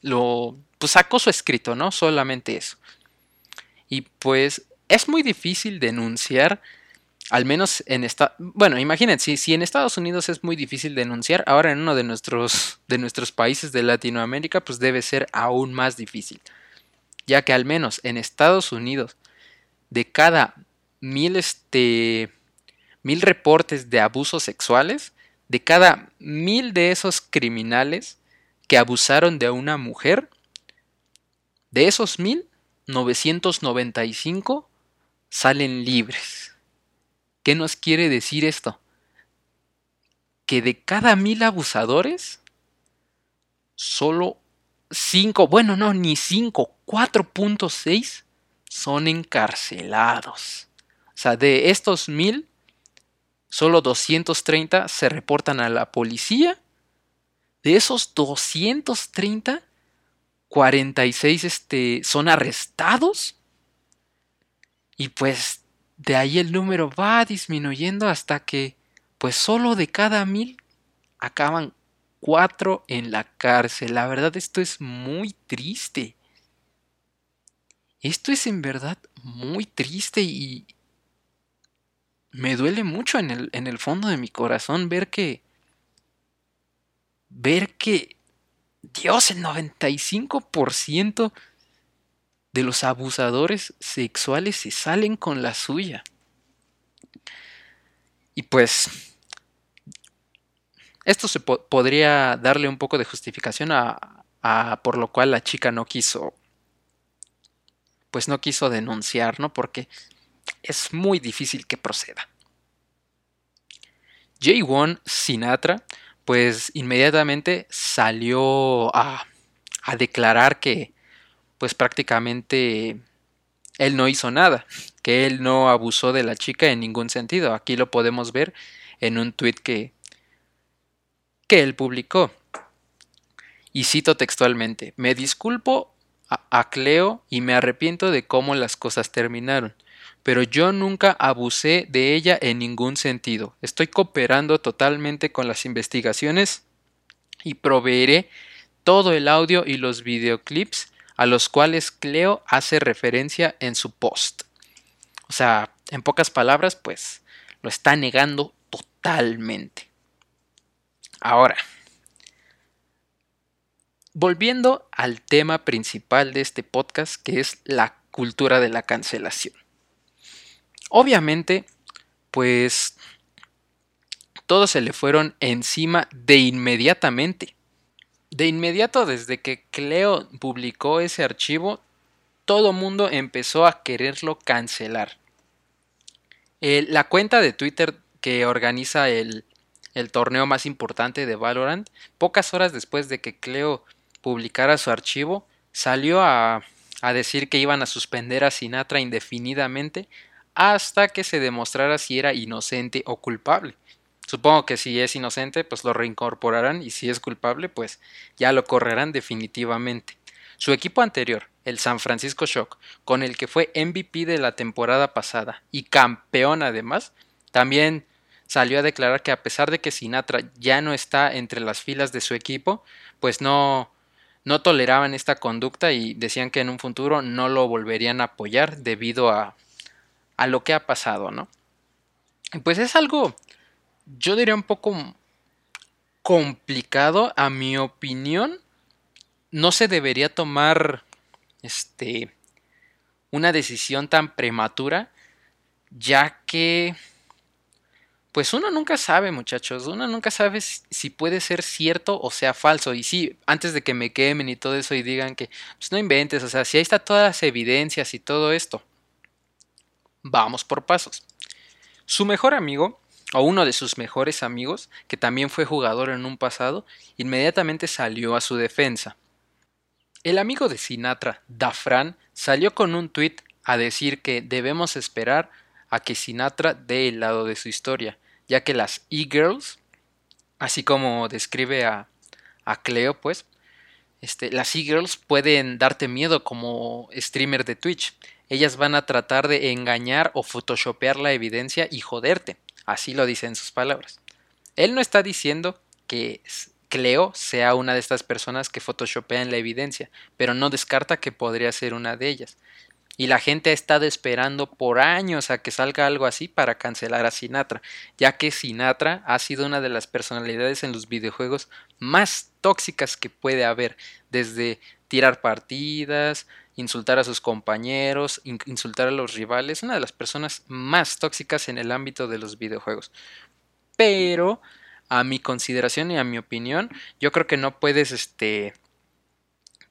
Lo, pues sacó su escrito, ¿no? Solamente eso. Y pues es muy difícil denunciar, al menos en esta, bueno, imagínense, si, en Estados Unidos es muy difícil denunciar, ahora en uno de nuestros, de nuestros países de Latinoamérica, pues debe ser aún más difícil, ya que al menos en Estados Unidos de cada mil, este, mil reportes de abusos sexuales, de cada mil de esos criminales que abusaron de una mujer, de esos mil, 995 salen libres. ¿Qué nos quiere decir esto? Que de cada mil abusadores, solo 5, bueno, no, ni 5, 4.6 son encarcelados. O sea, de estos mil, solo 230 se reportan a la policía. De esos 230, 46 este, son arrestados. Y pues de ahí el número va disminuyendo hasta que pues solo de cada mil acaban cuatro en la cárcel. La verdad esto es muy triste. Esto es en verdad muy triste y me duele mucho en el, en el fondo de mi corazón ver que... Ver que... Dios, el 95% de los abusadores sexuales se salen con la suya. Y pues esto se podría darle un poco de justificación a, a, por lo cual la chica no quiso pues no quiso denunciar, ¿no? Porque es muy difícil que proceda. J1 Sinatra pues inmediatamente salió a, declarar que pues prácticamente él no hizo nada, que él no abusó de la chica en ningún sentido. Aquí lo podemos ver en un tweet que, que él publicó. Y cito textualmente, me disculpo a, Cleo y me arrepiento de cómo las cosas terminaron pero yo nunca abusé de ella en ningún sentido. Estoy cooperando totalmente con las investigaciones y proveeré todo el audio y los videoclips a los cuales Cleo hace referencia en su post. O sea, en pocas palabras, pues lo está negando totalmente. Ahora, volviendo al tema principal de este podcast, que es la cultura de la cancelación. Obviamente, pues todos se le fueron encima de inmediatamente. De inmediato, desde que Cleo publicó ese archivo, todo mundo empezó a quererlo cancelar. la cuenta de Twitter que organiza el, el torneo más importante de Valorant, pocas horas después de que Cleo publicara su archivo, salió a, a decir que iban a suspender a Sinatra indefinidamente hasta que se demostrara si era inocente o culpable. Supongo que si es inocente, pues lo reincorporarán y si es culpable, pues ya lo correrán definitivamente. Su equipo anterior, el San Francisco Shock, con el que fue MVP de la temporada pasada y campeón además, también salió a declarar que a pesar de que Sinatra ya no está entre las filas de su equipo, pues no no toleraban esta conducta y decían que en un futuro no lo volverían a apoyar debido a a lo que ha pasado, ¿no? Pues es algo, yo diría un poco complicado, a mi opinión, no se debería tomar, este, una decisión tan prematura, ya que, pues uno nunca sabe, muchachos, uno nunca sabe si puede ser cierto o sea falso. Y sí, antes de que me quemen y todo eso y digan que, pues no inventes, o sea, si ahí está todas las evidencias y todo esto. Vamos por pasos. Su mejor amigo, o uno de sus mejores amigos, que también fue jugador en un pasado, inmediatamente salió a su defensa. El amigo de Sinatra, Dafran, salió con un tuit a decir que debemos esperar a que Sinatra dé el lado de su historia, ya que las e-girls, así como describe a, a Cleo, pues, este, las e-girls pueden darte miedo como streamer de Twitch ellas van a tratar de engañar o photoshopear la evidencia y joderte. Así lo dice en sus palabras. Él no está diciendo que Cleo sea una de estas personas que photoshopean la evidencia, pero no descarta que podría ser una de ellas. Y la gente ha estado esperando por años a que salga algo así para cancelar a Sinatra, ya que Sinatra ha sido una de las personalidades en los videojuegos más tóxicas que puede haber, desde tirar partidas, insultar a sus compañeros, insultar a los rivales, una de las personas más tóxicas en el ámbito de los videojuegos. Pero, a mi consideración y a mi opinión, yo creo que no puedes este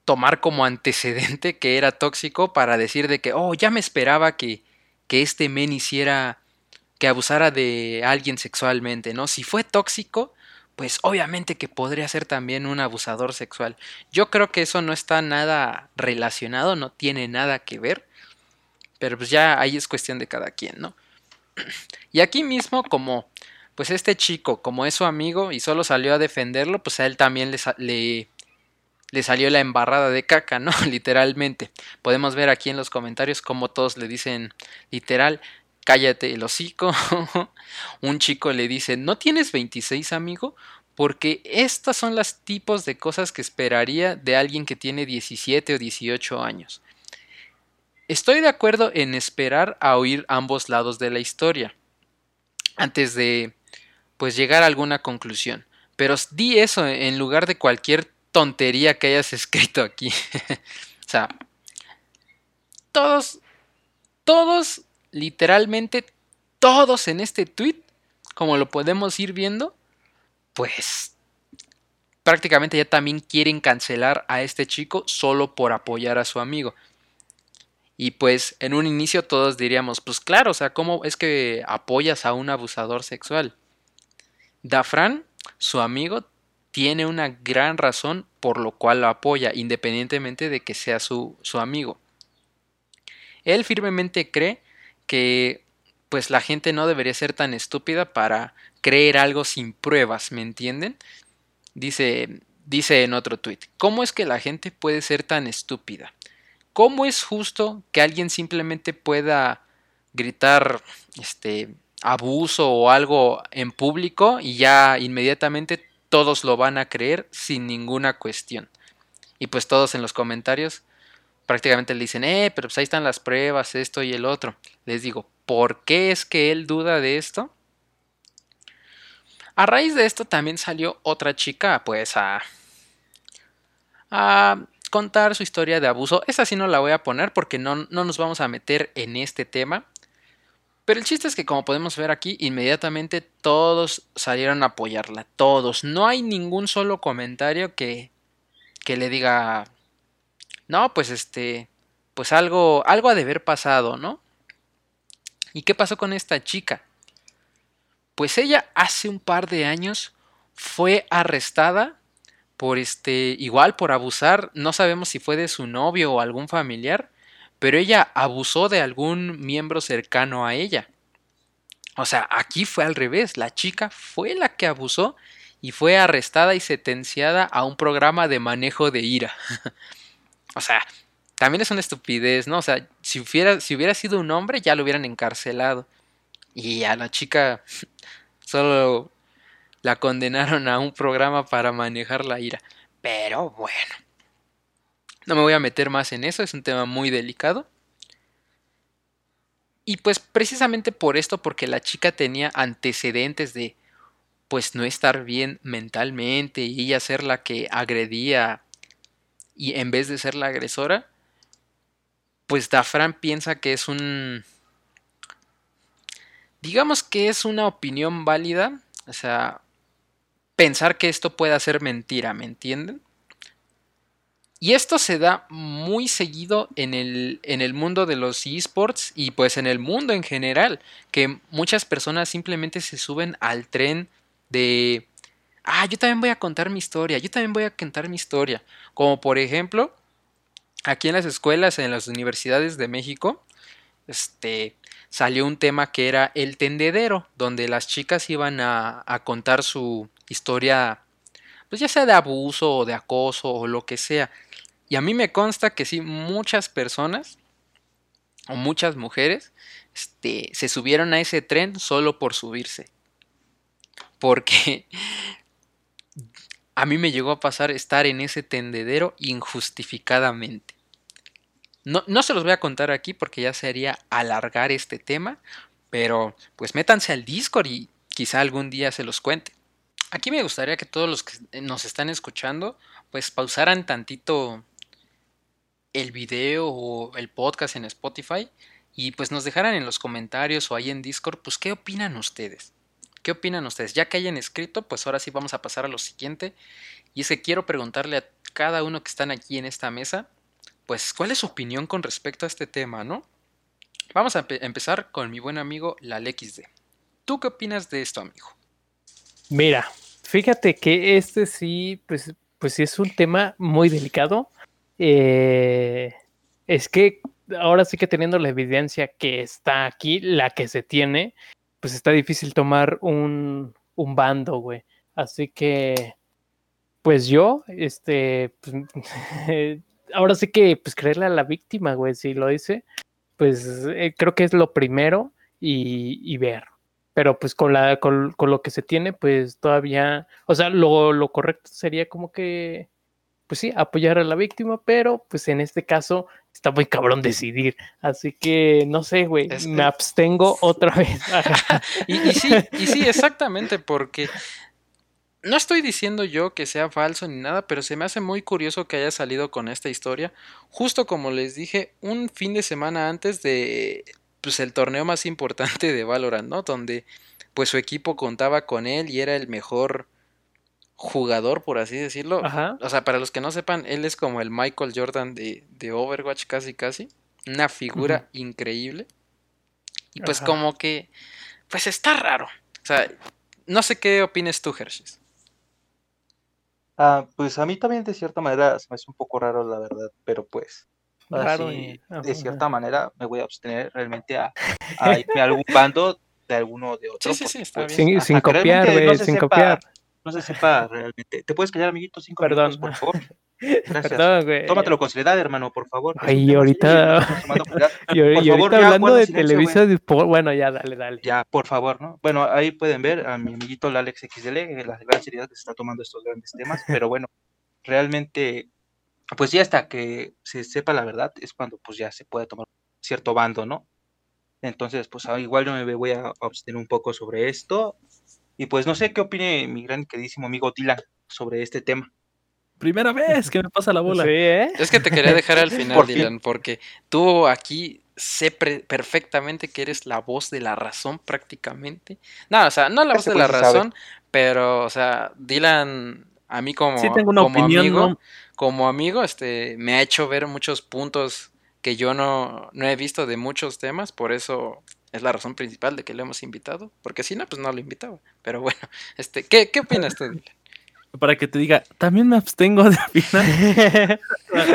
tomar como antecedente que era tóxico para decir de que, oh, ya me esperaba que, que este men hiciera, que abusara de alguien sexualmente, ¿no? Si fue tóxico, pues obviamente que podría ser también un abusador sexual. Yo creo que eso no está nada relacionado, no tiene nada que ver, pero pues ya ahí es cuestión de cada quien, ¿no? Y aquí mismo como pues este chico, como es su amigo y solo salió a defenderlo, pues a él también le, le, le salió la embarrada de caca, ¿no? Literalmente. Podemos ver aquí en los comentarios cómo todos le dicen literal, cállate el hocico. un chico le dice, ¿no tienes 26 amigo? Porque estas son los tipos de cosas que esperaría de alguien que tiene 17 o 18 años. Estoy de acuerdo en esperar a oír ambos lados de la historia antes de pues llegar a alguna conclusión. Pero di eso en lugar de cualquier tontería que hayas escrito aquí. o sea, todos, todos literalmente todos en este tweet como lo podemos ir viendo, pues prácticamente ya también quieren cancelar a este chico solo por apoyar a su amigo. Y pues en un inicio todos diríamos, pues claro, o sea, ¿cómo es que apoyas a un abusador sexual? Dafran, su amigo, tiene una gran razón por lo cual lo apoya, independientemente de que sea su, su amigo. Él firmemente cree que pues la gente no debería ser tan estúpida para creer algo sin pruebas, ¿me entienden? Dice, dice en otro tuit, ¿cómo es que la gente puede ser tan estúpida? ¿Cómo es justo que alguien simplemente pueda gritar este abuso o algo en público y ya inmediatamente todos lo van a creer sin ninguna cuestión? Y pues todos en los comentarios prácticamente le dicen, eh, pero pues ahí están las pruebas, esto y el otro. Les digo, ¿por qué es que él duda de esto? A raíz de esto también salió otra chica, pues, a, a contar su historia de abuso. Esa sí no la voy a poner porque no, no nos vamos a meter en este tema. Pero el chiste es que como podemos ver aquí, inmediatamente todos salieron a apoyarla. Todos. No hay ningún solo comentario que, que le diga, no, pues este, pues algo, algo ha de haber pasado, ¿no? ¿Y qué pasó con esta chica? Pues ella hace un par de años fue arrestada por este, igual por abusar, no sabemos si fue de su novio o algún familiar, pero ella abusó de algún miembro cercano a ella. O sea, aquí fue al revés, la chica fue la que abusó y fue arrestada y sentenciada a un programa de manejo de ira. O sea, también es una estupidez, ¿no? O sea, si hubiera, si hubiera sido un hombre, ya lo hubieran encarcelado. Y a la chica solo la condenaron a un programa para manejar la ira. Pero bueno. No me voy a meter más en eso, es un tema muy delicado. Y pues precisamente por esto, porque la chica tenía antecedentes de pues no estar bien mentalmente y ella ser la que agredía y en vez de ser la agresora, pues Dafran piensa que es un... Digamos que es una opinión válida, o sea, pensar que esto pueda ser mentira, ¿me entienden? Y esto se da muy seguido en el, en el mundo de los esports y pues en el mundo en general, que muchas personas simplemente se suben al tren de ah, yo también voy a contar mi historia, yo también voy a contar mi historia. Como por ejemplo, aquí en las escuelas, en las universidades de México, este, salió un tema que era el tendedero, donde las chicas iban a, a contar su historia, pues ya sea de abuso o de acoso o lo que sea. Y a mí me consta que sí, muchas personas o muchas mujeres este, se subieron a ese tren solo por subirse. Porque a mí me llegó a pasar estar en ese tendedero injustificadamente. No, no, se los voy a contar aquí porque ya sería alargar este tema, pero pues métanse al Discord y quizá algún día se los cuente. Aquí me gustaría que todos los que nos están escuchando pues pausaran tantito el video o el podcast en Spotify y pues nos dejaran en los comentarios o ahí en Discord pues qué opinan ustedes. ¿Qué opinan ustedes? Ya que hayan escrito, pues ahora sí vamos a pasar a lo siguiente. Y es que quiero preguntarle a cada uno que están aquí en esta mesa, pues cuál es su opinión con respecto a este tema, ¿no? Vamos a empezar con mi buen amigo XD. ¿Tú qué opinas de esto, amigo? Mira, fíjate que este sí, pues, pues sí es un tema muy delicado. Eh, es que ahora sí que teniendo la evidencia que está aquí, la que se tiene, pues está difícil tomar un, un bando, güey. Así que, pues yo, este, pues, ahora sí que, pues creerle a la víctima, güey, si lo dice, pues eh, creo que es lo primero y, y ver. Pero pues con, la, con, con, lo que se tiene, pues todavía, o sea, lo, lo correcto sería como que pues sí, apoyar a la víctima, pero pues en este caso está muy cabrón decidir. Así que no sé, güey, me abstengo otra vez. y, sí, y sí, exactamente, porque no estoy diciendo yo que sea falso ni nada, pero se me hace muy curioso que haya salido con esta historia, justo como les dije, un fin de semana antes de pues el torneo más importante de Valorant, ¿no? Donde pues su equipo contaba con él y era el mejor jugador, por así decirlo. O sea, para los que no sepan, él es como el Michael Jordan de, de Overwatch, casi, casi. Una figura increíble. Y pues como que, pues está raro. O sea, no sé qué opines tú, Hershey's. Ah, pues a mí también de cierta manera se me hace un poco raro, la verdad, pero pues raro de cierta manera me voy a abstener realmente a, irme a algún bando de alguno de otro. Sí, sí, sí, está pues, bien. Sin, copiar, güey, sin copiar no se sepa realmente. ¿Te puedes callar, amiguito? Cinco Perdón. minutos, por favor. Gracias. Perdón, güey. Tómatelo con seriedad, hermano, por favor. Ay, ahorita. y, ahorita hablando de Televisa, bueno, ya, dale, dale. Ya, por favor, ¿no? Bueno, ahí pueden ver a mi amiguito el Alex XL, la gran seriedad que se está tomando estos grandes temas, pero bueno, realmente, pues ya hasta que se sepa la verdad es cuando pues ya se puede tomar cierto bando, ¿no? Entonces, pues ah, igual yo me voy a abstener un poco sobre esto. Y pues no sé qué opine mi gran queridísimo amigo Dylan sobre este tema. Primera vez que me pasa la bola. ¿eh? Es que te quería dejar al final, Dylan, porque tú aquí sé perfectamente que eres la voz de la razón prácticamente. No, o sea, no la voz de la razón, pero, o sea, Dylan, a mí como, como amigo, como amigo, este, me ha hecho ver muchos puntos que yo no, no he visto de muchos temas, por eso es la razón principal de que le hemos invitado, porque si no, pues no lo invitaba. Pero bueno, este, ¿qué, qué opinas tú, Para que te diga, también me abstengo de opinar.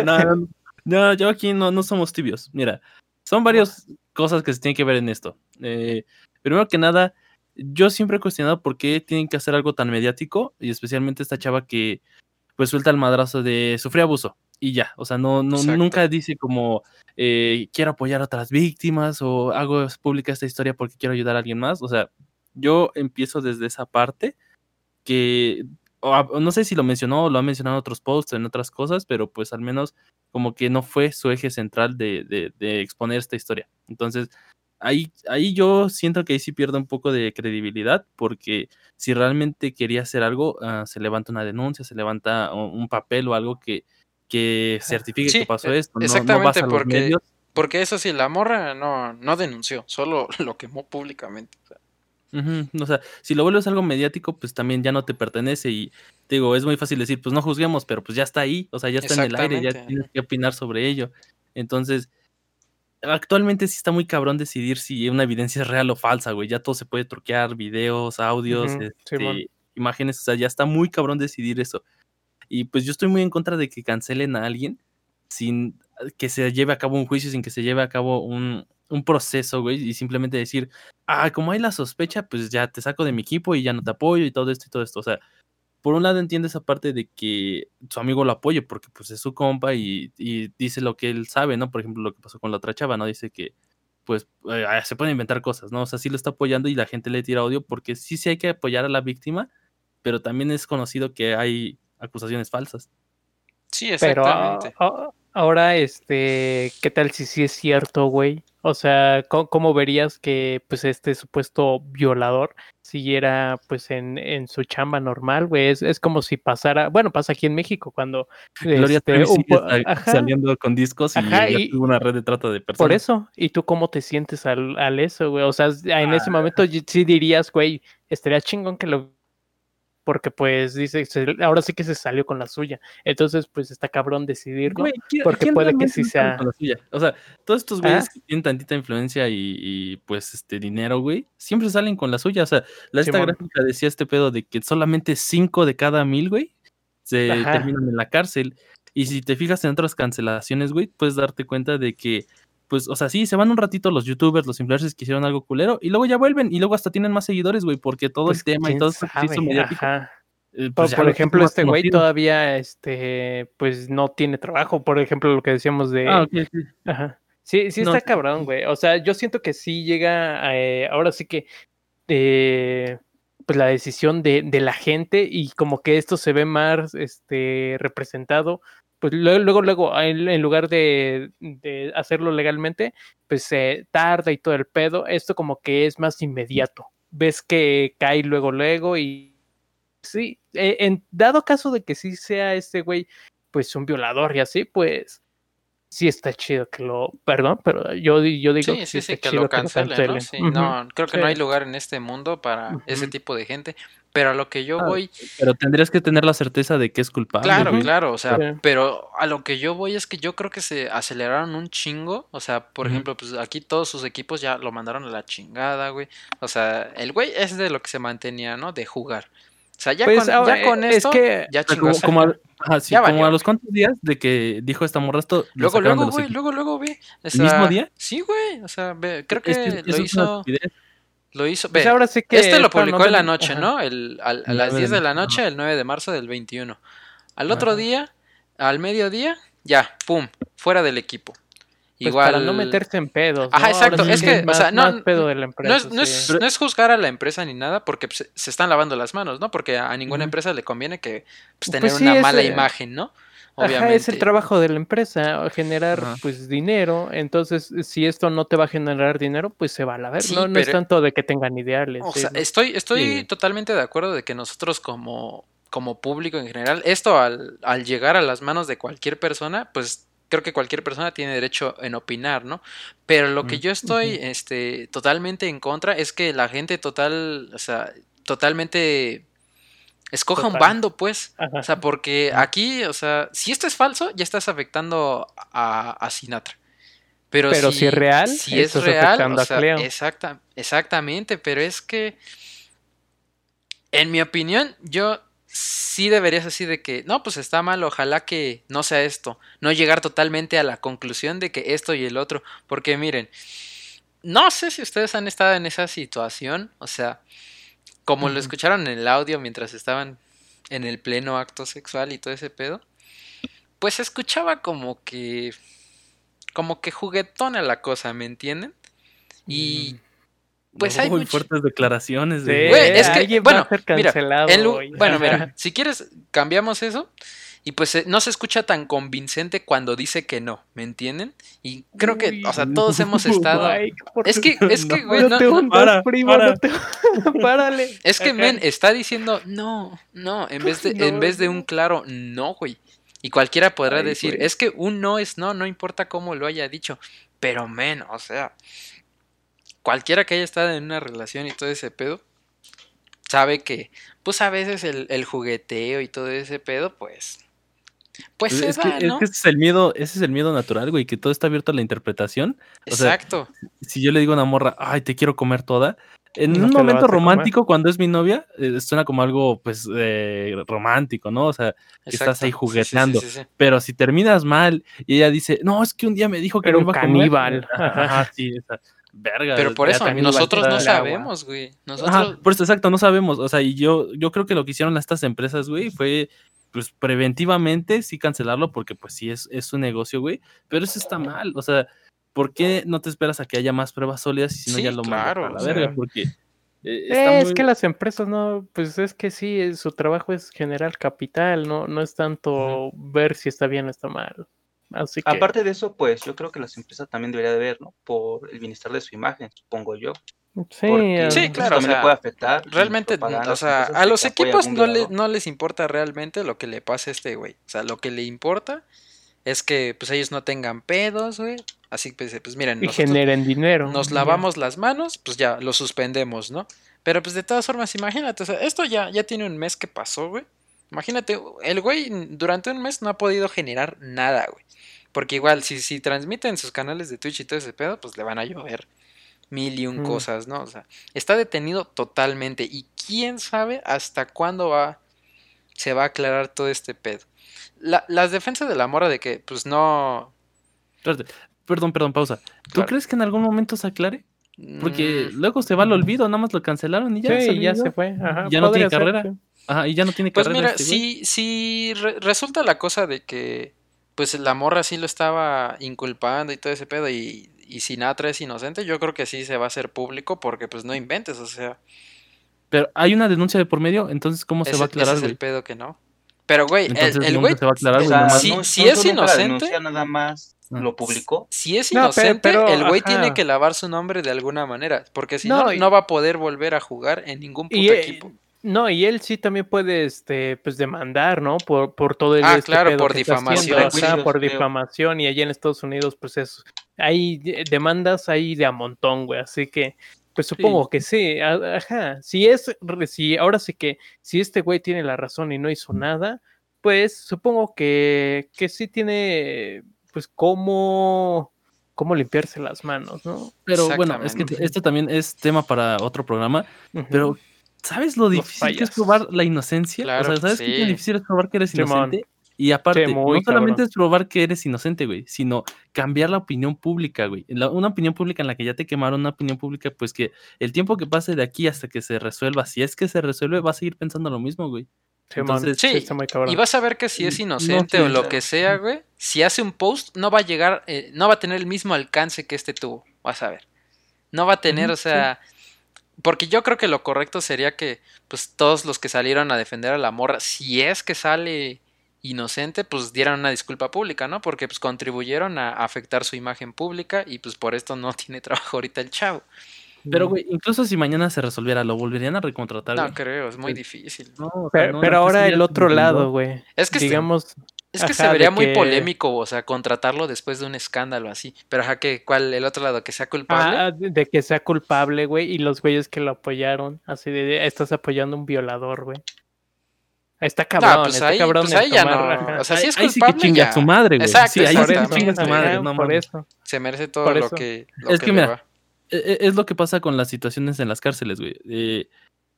no, no, yo aquí no, no somos tibios. Mira, son varias cosas que se tienen que ver en esto. Eh, primero que nada, yo siempre he cuestionado por qué tienen que hacer algo tan mediático, y especialmente esta chava que pues suelta el madrazo de sufrir abuso y ya, o sea, no, no nunca dice como eh, quiero apoyar a otras víctimas o hago pública esta historia porque quiero ayudar a alguien más, o sea, yo empiezo desde esa parte que no sé si lo mencionó o lo ha mencionado en otros posts, en otras cosas, pero pues al menos como que no fue su eje central de, de, exponer esta historia. Entonces, ahí, ahí yo siento que ahí sí pierdo un poco de credibilidad, porque si realmente quería hacer algo, ah, se levanta una denuncia, se levanta un papel o algo que, que certifique que pasó e esto. exactamente, porque, porque eso sí, la morra no, no denunció, solo lo quemó públicamente. O sea. si lo vuelves algo mediático, pues también ya no te pertenece y digo, es muy fácil decir, pues no juzguemos, pero pues ya está ahí, o sea, ya está en el aire, ya tienes que opinar sobre ello. Entonces, actualmente sí está muy cabrón decidir si una evidencia es real o falsa, güey. Ya todo se puede truquear, videos, audios, este, imágenes, o sea, ya está muy cabrón decidir eso. Y pues yo estoy muy en contra de que cancelen a alguien sin que se lleve a cabo un juicio, sin que se lleve a cabo un, proceso, güey, y simplemente decir, ah, como hay la sospecha, pues ya te saco de mi equipo y ya no te apoyo y todo esto y todo esto. O sea, por un lado entiende esa parte de que su amigo lo apoye porque pues es su compa y, dice lo que él sabe, ¿no? Por ejemplo, lo que pasó con la otra chava, ¿no? Dice que pues eh, se pueden inventar cosas, ¿no? O sea, sí lo está apoyando y la gente le tira odio porque sí, sí hay que apoyar a la víctima, pero también es conocido que hay acusaciones falsas. Sí, exactamente. Pero ahora, este, ¿qué tal si sí es cierto, güey? O sea, ¿cómo, verías que pues este supuesto violador siguiera pues en, en su chamba normal, güey? Es, como si pasara, bueno, pasa aquí en México cuando Gloria este, saliendo con discos y, tuvo una red de trata de personas. Por eso, ¿y tú cómo te sientes al, al eso, güey? O sea, en ese ah. momento sí dirías, güey, estaría chingón que lo porque pues dice, ahora sí que se salió con la suya. Entonces, pues está cabrón decidirlo, porque puede que sí sea... Con la suya? O sea, todos estos güeyes que tienen tantita influencia y, pues este dinero, güey, siempre salen con la suya. O sea, la, esta gráfica decía este pedo de que solamente cinco de cada mil, güey, se terminan en la cárcel. Y si te fijas en otras cancelaciones, güey, puedes darte cuenta de que pues, o sea, sí, se van un ratito los youtubers, los influencers que hicieron algo culero y luego ya vuelven y luego hasta tienen más seguidores, güey, porque todo pues, el tema y todo se hizo mediático. Eh, pues, por, ejemplo, este güey todavía, este, pues no tiene trabajo, por ejemplo, lo que decíamos de... Ah, sí. Ajá. Sí, sí está cabrón, güey. O sea, yo siento que sí llega, a, eh, ahora sí que, eh, pues la decisión de, de, la gente y como que esto se ve más, este, representado pues luego, luego, en, lugar de, hacerlo legalmente, pues se tarda y todo el pedo. Esto como que es más inmediato. Ves que cae luego, luego y sí, e, en dado caso de que sí sea este güey, pues un violador y así, pues sí está chido que lo, perdón, pero yo, yo digo sí, sí, sí, que, lo cancelen, ¿no? creo que no hay lugar en este mundo para ese tipo de gente, pero a lo que yo ah, voy... Pero tendrías que tener la certeza de que es culpable. Claro, claro, o sea, pero a lo que yo voy es que yo creo que se aceleraron un chingo, o sea, por ejemplo, pues aquí todos sus equipos ya lo mandaron a la chingada, güey, o sea, el güey es de lo que se mantenía, ¿no? De jugar. O sea, ya, pues, con, ya con esto, ya chingó. Como, a, los cuantos días de que dijo esta morra esto. Luego, luego, güey, luego, luego, güey. ¿El mismo día? Sí, güey, o sea, creo que, lo hizo... Lo hizo. Pues ahora sí que este lo publicó en la noche, ¿no? El, a, las 10 de la noche, el 9 de marzo del 21. Al otro día, al mediodía, ya, pum, fuera del equipo. Pues Igual. Para no meterse en pedos. Ajá, exacto. Es que, o sea, no, no, es, juzgar a la empresa ni nada porque pues, se están lavando las manos, ¿no? Porque a ninguna empresa le conviene que pues, tener una mala imagen, ¿no? Obviamente. es el trabajo de la empresa, generar pues dinero. Entonces, si esto no te va a generar dinero, pues se va a la ver. no, no es tanto de que tengan ideales. O sea, estoy, estoy totalmente de acuerdo de que nosotros como, como público en general, esto al, al llegar a las manos de cualquier persona, pues creo que cualquier persona tiene derecho en opinar, ¿no? Pero lo que yo estoy este, totalmente en contra es que la gente total, o sea, totalmente Escoja un bando, pues. O sea, porque aquí, o sea, si esto es falso, ya estás afectando a, Sinatra. Pero, si, es real, si es real, o sea, exacta, exactamente, pero es que, en mi opinión, yo sí deberías así de que, no, pues está mal, ojalá que no sea esto, no llegar totalmente a la conclusión de que esto y el otro, porque miren, no sé si ustedes han estado en esa situación, o sea, como lo escucharon en el audio mientras estaban en el pleno acto sexual y todo ese pedo, pues se escuchaba como que como que juguetona la cosa, ¿me entienden? Y pues hay muy fuertes declaraciones de güey, es que bueno, mira, bueno, mira, si quieres cambiamos eso y pues eh, no se escucha tan convincente cuando dice que no, ¿me entienden? Y creo que, o sea, todos hemos estado. es que, es que, güey, no, no, para, para. párale. Es que, men, está diciendo no, no, en vez de, en vez de un claro no, güey. Y cualquiera podrá decir, es que un no es no, no importa cómo lo haya dicho. Pero, men, o sea, cualquiera que haya estado en una relación y todo ese pedo, sabe que, pues a veces el, el jugueteo y todo ese pedo, pues pues es, que, ese es el miedo, ese es el miedo natural, güey, que todo está abierto a la interpretación. Exacto. si yo le digo a una morra, ay, te quiero comer toda, en un momento romántico, cuando es mi novia, eh, suena como algo, pues, eh, romántico, ¿no? O sea, que estás ahí jugueteando. pero si terminas mal y ella dice, no, es que un día me dijo que era un caníbal. Ajá, sí, esa. Verga, pero por eso nosotros no sabemos, güey. Nosotros... por eso, exacto, no sabemos. O sea, y yo, yo creo que lo que hicieron estas empresas, güey, fue pues preventivamente sí cancelarlo porque pues sí es, es un negocio, güey, pero eso está mal, o sea, ¿por qué no te esperas a que haya más pruebas sólidas y si no ya lo claro, a la verga? Porque eh, es que las empresas no, pues es que sí, su trabajo es generar capital, no, no es tanto ver si está bien o está mal. Así que... Aparte de eso, pues yo creo que las empresas también deberían de ver, ¿no? Por el bienestar de su imagen, supongo yo. Sí, sí claro. También puede afectar. Realmente, o sea, a los equipos no, no les importa realmente lo que le pase a este güey. O sea, lo que le importa es que pues ellos no tengan pedos, güey. Así que pues, pues miren. Y generen dinero. Nos lavamos las manos, pues ya lo suspendemos, ¿no? Pero pues de todas formas, imagínate, o sea, esto ya, ya tiene un mes que pasó, güey. Imagínate, el güey durante un mes no ha podido generar nada, güey. Porque igual, si, si transmiten sus canales de Twitch y todo ese pedo, pues le van a llover mil y un mm. cosas, ¿no? O sea, está detenido totalmente y quién sabe hasta cuándo va, se va a aclarar todo este pedo. las defensas de la mora de que, pues no... Perdón, perdón, pausa. ¿Tú crees que en algún momento se aclare? Porque mm. luego se va al olvido, nada más lo cancelaron y ya, se, ya se fue. ya no tiene carrera. Ajá, y ya no tiene pues carrera. Pues mira, si, si resulta la cosa de que pues la morra sí lo estaba inculpando y todo ese pedo y y Sinatra es inocente, yo creo que sí se va a hacer público porque pues no inventes, o sea. Pero hay una denuncia de por medio, entonces ¿cómo se va a aclarar? Ese es el pedo que no. Pero güey, el, güey se va a aclarar, si, es inocente, nada más ah. lo publicó. Si es inocente, el güey tiene que lavar su nombre de alguna manera, porque si no, no, va a poder volver a jugar en ningún puto eh, equipo. No, y él sí también puede, este, pues demandar, ¿no? Por, por todo el. Ah, este claro, por difamación. por difamación, y allá en Estados Unidos, pues eso. Hay demandas ahí de a montón, güey. Así que, pues supongo que sí. Ajá. Si es, si ahora sí que, si este güey tiene la razón y no hizo nada, pues supongo que, que sí tiene, pues, cómo cómo limpiarse las manos, ¿no? Pero bueno, es que esto también es tema para otro programa, pero ¿Sabes lo difícil que es probar la inocencia? o sea, ¿sabes qué difícil es probar que eres inocente? Y aparte, no solamente es probar que eres inocente, güey, sino cambiar la opinión pública, güey. una opinión pública en la que ya te quemaron, una opinión pública, pues que el tiempo que pase de aquí hasta que se resuelva, si es que se resuelve, va a seguir pensando lo mismo, güey. Entonces, sí, y vas a ver que si es inocente o lo que sea, güey, si hace un post, no va a llegar, eh, no va a tener el mismo alcance que este tuvo, vas a ver. No va a tener, o sea, porque yo creo que lo correcto sería que pues todos los que salieron a defender a la morra, si es que sale inocente, pues dieran una disculpa pública, ¿no? Porque pues contribuyeron a afectar su imagen pública y pues por esto no tiene trabajo ahorita el chavo. Pero, güey, incluso si mañana se resolviera, ¿lo volverían a recontratar? No creo, es muy difícil. pero, ahora el otro lado, güey. Es que digamos, es que se vería muy polémico, o sea, contratarlo después de un escándalo así. Pero ajá, que ¿cuál? El otro lado, que sea culpable. Ah, de que sea culpable, güey, y los güeyes que lo apoyaron, así de, estás apoyando a un violador, güey. Está cabrón, pues está cabrón. Pues ahí ya no. O sea, si es culpable, sí que chinga a su madre, güey. Exacto, sí, ahí sí que chinga a su madre. No, por eso. Se merece todo lo que, Es que, mira, e, e, es lo que pasa con las situaciones en las cárceles, güey. Eh,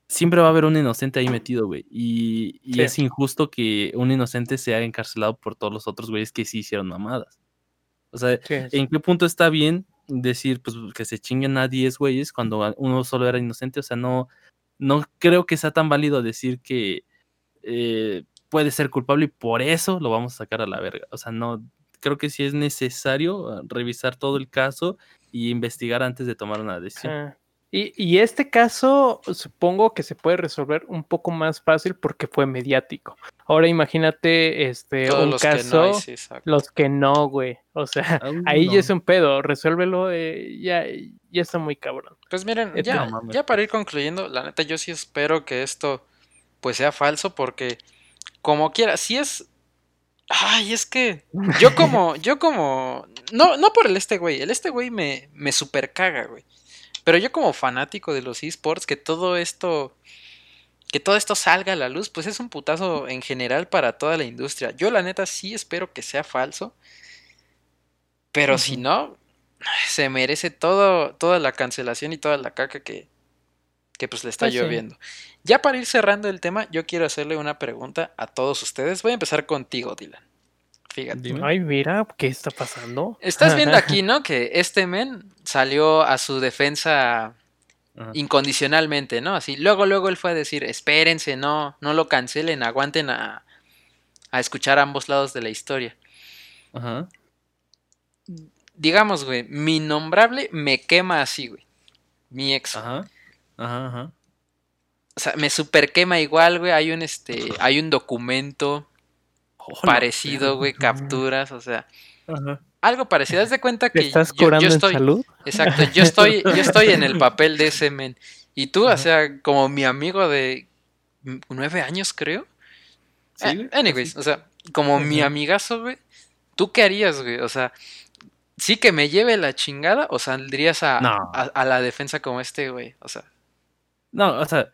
siempre va a haber un inocente ahí metido, güey. Y, es injusto que un inocente sea encarcelado por todos los otros güeyes que sí hicieron mamadas. O sea, ¿en qué punto está bien decir pues que se chinguen a 10 güeyes cuando uno solo era inocente? O sea, no, no creo que sea tan válido decir que eh, puede ser culpable y por eso lo vamos a sacar a la verga. O sea, no, creo que sí es necesario ah, revisar todo el caso y investigar antes de tomar una decisión. Y, este caso supongo que se puede resolver un poco más fácil porque fue mediático. Ahora imagínate este un caso, los que no, güey. O sea, ahí ya es un pedo, resuélvelo, eh, ya, ya está muy cabrón. Pues miren, ya, ya para ir concluyendo, la neta yo sí espero que esto pues sea falso porque como quiera, si es Ay, es que yo como, yo como, no, no por el este güey, el este güey me, me super caga, güey. Pero yo como fanático de los esports, que todo esto, que todo esto salga a la luz, pues es un putazo en general para toda la industria. Yo la neta sí espero que sea falso. Pero si no, se merece todo, toda la cancelación y toda la caca que, que pues le está pues lloviendo. Ya para ir cerrando el tema, yo quiero hacerle una pregunta a todos ustedes. Voy a empezar contigo, Dylan. Ay, mira, ¿qué está pasando? Estás viendo aquí, ¿no? Que este men salió a su defensa incondicionalmente, ¿no? Así, luego, luego él fue a decir, espérense, no, no lo cancelen, aguanten a, a escuchar ambos lados de la historia. Ajá. Digamos, güey, mi nombrable me quema así, güey. Mi ex. Ajá. Ajá, ajá. O sea, me super quema igual, güey. Hay un este, hay un documento parecido, güey, capturas, o sea. Algo parecido. Haz de cuenta que estás yo, curando estoy. En salud? Exacto, yo estoy, yo estoy en el papel de ese men. Y tú, o sea, como mi amigo de nueve años, creo. Sí, eh, anyways, o sea, como mi amigazo, güey. ¿Tú qué harías, güey? O sea, sí que me lleve la chingada o saldrías a, a la defensa como este, güey. O sea. No, o sea,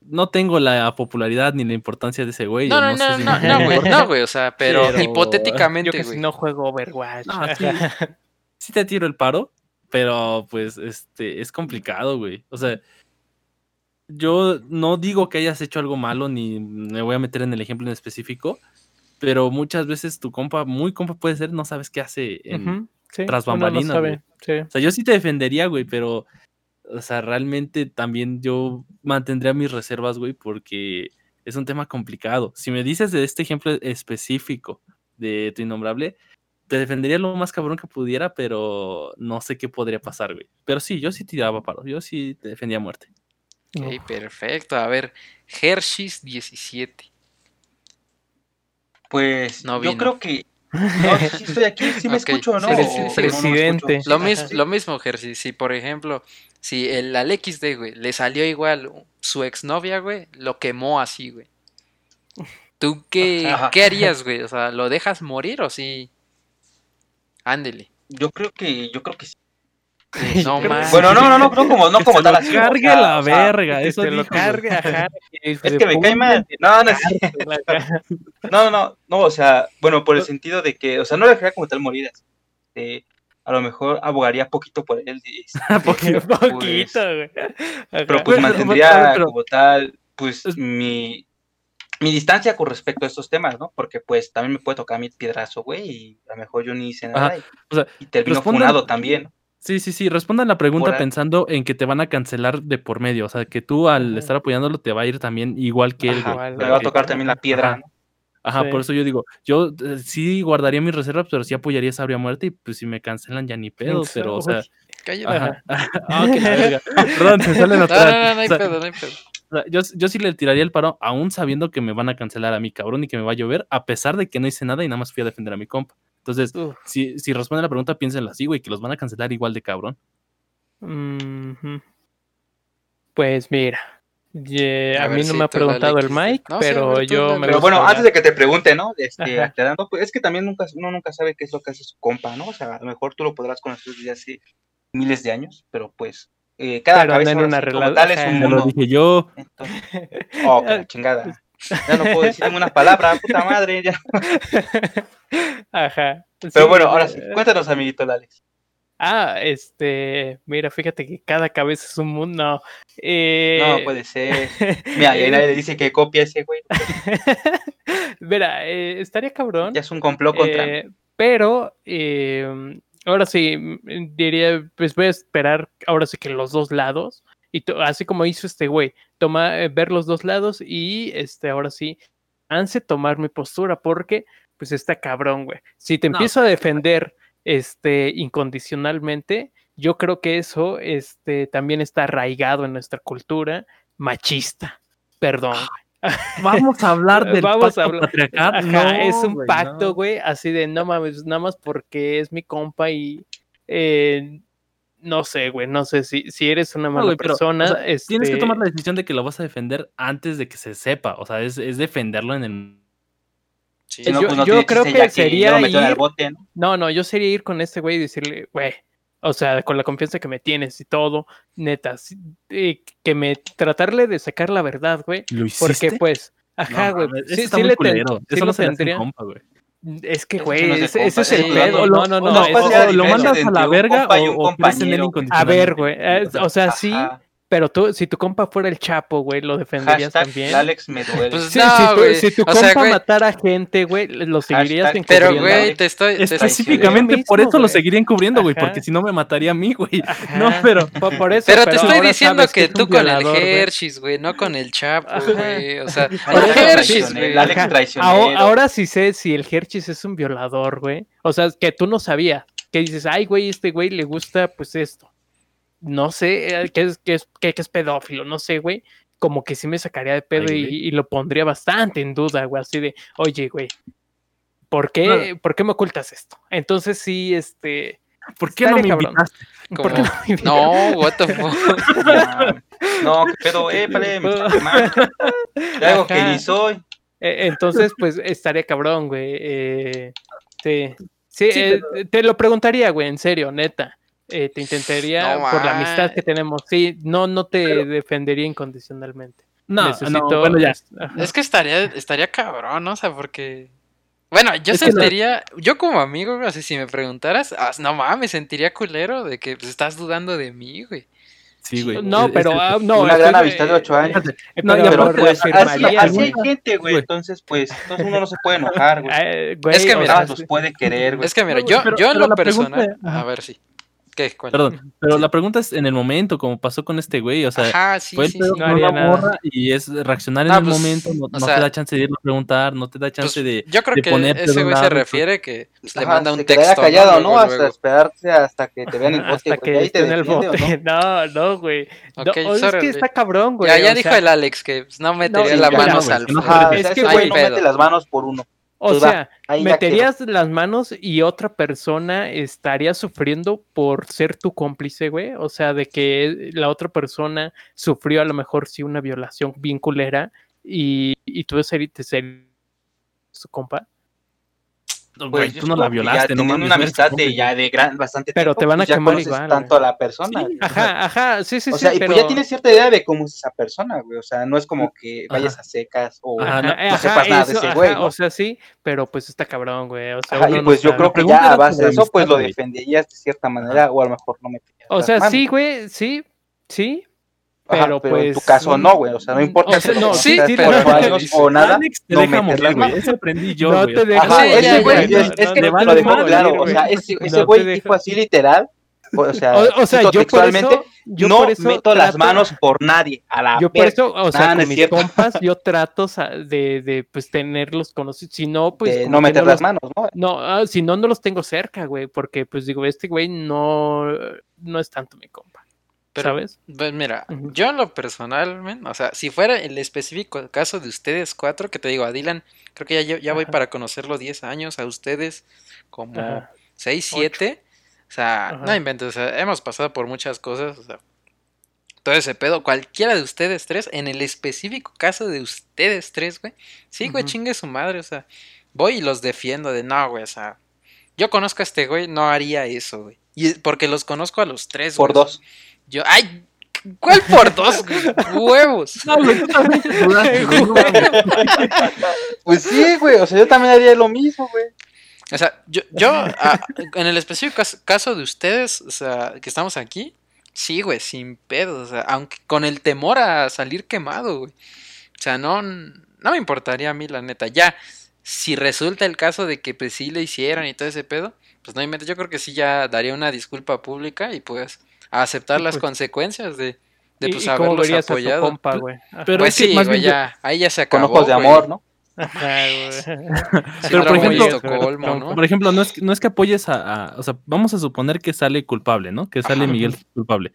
no tengo la popularidad ni la importancia de ese güey. No, no, no, no, no, güey, no, güey, o sea, pero, hipotéticamente, yo que no juego Overwatch. No, sí, te tiro el paro, pero pues este es complicado, güey. O sea, yo no digo que hayas hecho algo malo ni me voy a meter en el ejemplo en específico, pero muchas veces tu compa, muy compa puede ser, no sabes qué hace en, tras bambalinas. O sea, yo sí te defendería, güey, pero o sea, realmente también yo mantendría mis reservas, güey, porque es un tema complicado. Si me dices de este ejemplo específico de tu innombrable, te defendería lo más cabrón que pudiera, pero no sé qué podría pasar, güey. Pero sí, yo sí tiraba paro, yo sí te defendía a muerte. Ok, perfecto. A ver, Hershey's 17. Pues no yo creo que No, sí estoy aquí, sí me escucho, ¿no? presidente. lo, mismo, lo mismo, Jersey. Si, por ejemplo, si el al XD, güey, le salió igual su exnovia, güey, lo quemó así, güey. ¿Tú qué, qué harías, güey? O sea, ¿lo dejas morir o sí? Ándele. Yo creo que, yo creo que sí. No más. Bueno, no, no, no, no como, no como tal así. Cargue la verga, eso te lo cargue, ajá. Es que me cae mal. No, no, no, no, no, o sea, bueno, por el sentido de que, o sea, no le dejaría como tal morir. Este, a lo mejor abogaría poquito por él. Este, poquito, pues, güey. Pero pues mantendría como tal, pues mi, mi distancia con respecto a estos temas, ¿no? Porque pues también me puede tocar mi piedrazo, güey, y a lo mejor yo ni hice nada. Y termino funado también. Sí, sí, sí. Respondan la pregunta pensando en que te van a cancelar de por medio. O sea, que tú al estar apoyándolo te va a ir también igual que él. me va a tocar también la piedra, Ajá. por eso yo digo, yo eh, sí guardaría mis reservas, pero sí apoyaría a Sabria Muerte y pues si me cancelan ya ni pedo, pero o sea... Cállate. Ah, Perdón, se sale natural. No, no, no, hay pedo, no hay pedo yo, yo sí le tiraría el paro, aún sabiendo que me van a cancelar a mi cabrón y que me va a llover, a pesar de que no hice nada y nada más fui a defender a mi compa. Entonces, si, si responden la pregunta, piénsenlo así, güey, que los van a cancelar igual de cabrón. Pues mira, a, mí no me ha preguntado el Mike, pero yo me Pero bueno, antes de que te pregunte, ¿no? Este, pues, es que también nunca, uno nunca sabe qué es lo que hace su compa, ¿no? O sea, a lo mejor tú lo podrás conocer desde hace miles de años, pero pues eh, cada cabeza en una relación es un mundo. Lo dije yo. oh, chingada. Ya no puedo decir ninguna palabra, puta madre. Ya. Ajá. Pero bueno, ahora sí, cuéntanos, amiguito Alex. Ah, este, mira, fíjate que cada cabeza es un mundo. No, eh... no puede ser. Mira, y nadie le dice que copia ese güey. mira, eh, estaría cabrón. Ya es un complot contra eh, Pero, eh, ahora sí, diría, pues voy a esperar ahora sí que los dos lados, y así como hizo este güey, toma, eh, ver los dos lados y este, ahora sí, anse tomar mi postura, porque pues está cabrón, güey. Si te empiezo a defender este, incondicionalmente, yo creo que eso este, también está arraigado en nuestra cultura machista. Perdón. Vamos a hablar del Vamos pacto a hablar. no, es un pacto, güey, así de no mames, nada más porque es mi compa y eh, no sé, güey, no sé si, si eres una mala persona. Tienes que tomar la decisión de que lo vas a defender antes de que se sepa, o sea, es, defenderlo en el... yo, pues, creo que sería ir... ¿no? no, yo sería ir con este güey y decirle, güey, o sea, con la confianza que me tienes y todo, neta, eh, que me tratarle de sacar la verdad, güey. Porque pues, ajá, güey. sí, sí le Eso no se tendría. Compa, güey. Es que, güey, ese, es el pedo. No, no, no. lo mandas a la verga o, o A ver, güey. O sea, sí, pero tú, si tu compa fuera el Chapo, güey, ¿lo defenderías también? Alex me duele. Pues sí, no, si, tu, si, tu, compa sea, matara gente, güey, lo seguirías encubriendo. Pero, güey, te estoy... Específicamente por eso lo seguiría encubriendo, güey, porque si no me mataría a mí, güey. No, pero... Por, eso, pero, te estoy diciendo que, tú con el Hershey's, güey, no con el Chapo, güey. O sea, el Hershey's, güey. Ahora sí sé si el Hershey's es un violador, güey. O sea, que tú no sabías. Que dices, ay, güey, este güey le gusta, pues, esto no sé, eh, qué es, qué es, qué, es pedófilo, no sé, güey. Como que sí me sacaría de pedo y, lo pondría bastante en duda, güey, así de, oye, güey, ¿por qué, ¿por qué me ocultas esto? Entonces sí, este... ¿Por qué no me invitaste? ¿Por qué no me invitaste? No, what the fuck. no, pedo, eh, pale, algo que ni soy. E, entonces, pues, estaría cabrón, güey. Eh, sí, sí, eh, te lo preguntaría, güey, en serio, neta. Eh, te intentaría, por la amistad que tenemos, sí, no, no te defendería incondicionalmente. No, no, bueno, ya. Es que estaría, estaría cabrón, ¿no? O sea, porque... Bueno, yo sentiría, yo como amigo, así si me preguntaras, ah, no mames, sentiría culero de que pues, estás dudando de mí, güey. Sí, güey. No, pero ah, no. Una gran amistad de ocho años. No, pero, pues, así, así, hay gente, güey. Entonces, pues, entonces uno no se puede enojar, güey. Eh, es que mira, los puede querer, güey. Es que mira, yo, yo en lo personal, a ver si. Perdón, pero la pregunta es en el momento, como pasó con este güey, o sea, fue el pedo morra y es reaccionar en el pues, momento, no, te da chance de ir a preguntar, no te da chance pues, de Yo creo que ese güey se refiere que le manda un texto. Te callado, ¿no? Hasta esperarse hasta que te vean el bote. Hasta que esté en el bote. No, no, güey. es que está cabrón, güey. Ya, ya dijo el Alex que pues, no metería la mano al Es que, güey, no mete las manos por uno. O pues sea, meterías las manos y otra persona estaría sufriendo por ser tu cómplice, güey. O sea, de que la otra persona sufrió a lo mejor sí una violación bien culera y, y tú ser, te ser su compa. Pues, tú no la violaste, no mames. una amistad de ya de gran, bastante Pero te van a pues, quemar igual. tanto a la persona. ajá, ajá, sí, sí, o sea, y pues ya tienes cierta idea de cómo es esa persona, güey. O sea, no es como que vayas a secas o no, sepas nada de ese güey. O sea, sí, pero pues está cabrón, güey. O sea, y pues yo creo que ya a base de eso, pues lo defenderías de cierta manera, o a lo mejor no me O sea, sí, güey, sí, sí, pero, pues. En tu caso no, güey. O sea, no importa. O sea, no, sí, sí, por años o nada. no deja morir, güey. Eso aprendí yo. No te dejas. Ajá, ese güey. Es que lo dejó claro. O sea, ese güey dijo así literal. O sea, o, sea yo textualmente, yo no meto las manos por nadie a la Yo por eso, o sea, con mis compas, yo trato de, de pues tenerlos conocidos, si no, pues... no meter las manos, ¿no? No, ah, si no, no los tengo cerca, güey, porque pues digo, este güey no, no es tanto mi compa. ¿Sabes? Pues mira, yo en lo personal, o sea, si fuera el específico caso de ustedes cuatro, que te digo, a Dylan, creo que ya, ya voy para conocerlo 10 años, a ustedes como 6, 7. O sea, no inventes, o sea, hemos pasado por muchas cosas, o sea, todo ese pedo, cualquiera de ustedes tres, en el específico caso de ustedes tres, güey, sí, güey, chingue su madre, o sea, voy y los defiendo de no, güey, o sea, yo conozco a este güey, no haría eso, güey. Y porque los conozco a los tres, Por dos. Yo, ay, ¿cuál por dos huevos? No, güey, tú también Pues sí, güey, o sea, yo también haría lo mismo, güey. O sea, yo, yo ah, en el específico caso de ustedes, o sea, que estamos aquí, sí, güey, sin pedo, o sea, aunque con el temor a salir quemado, güey. O sea, no, no me importaría a mí, la neta. Ya, si resulta el caso de que pues sí le hicieran y todo ese pedo, pues no inventes, yo creo que sí ya daría una disculpa pública y pues a aceptar las pues consecuencias de, de pues, haberlos apoyado. Pero pues sí, güey, ya, ahí ya se acabó. Con ojos de amor, ¿no? pero por ejemplo, por ejemplo, no es, no es que apoyes a, O sea, vamos a suponer que sale culpable, ¿no? Que sale Miguel culpable.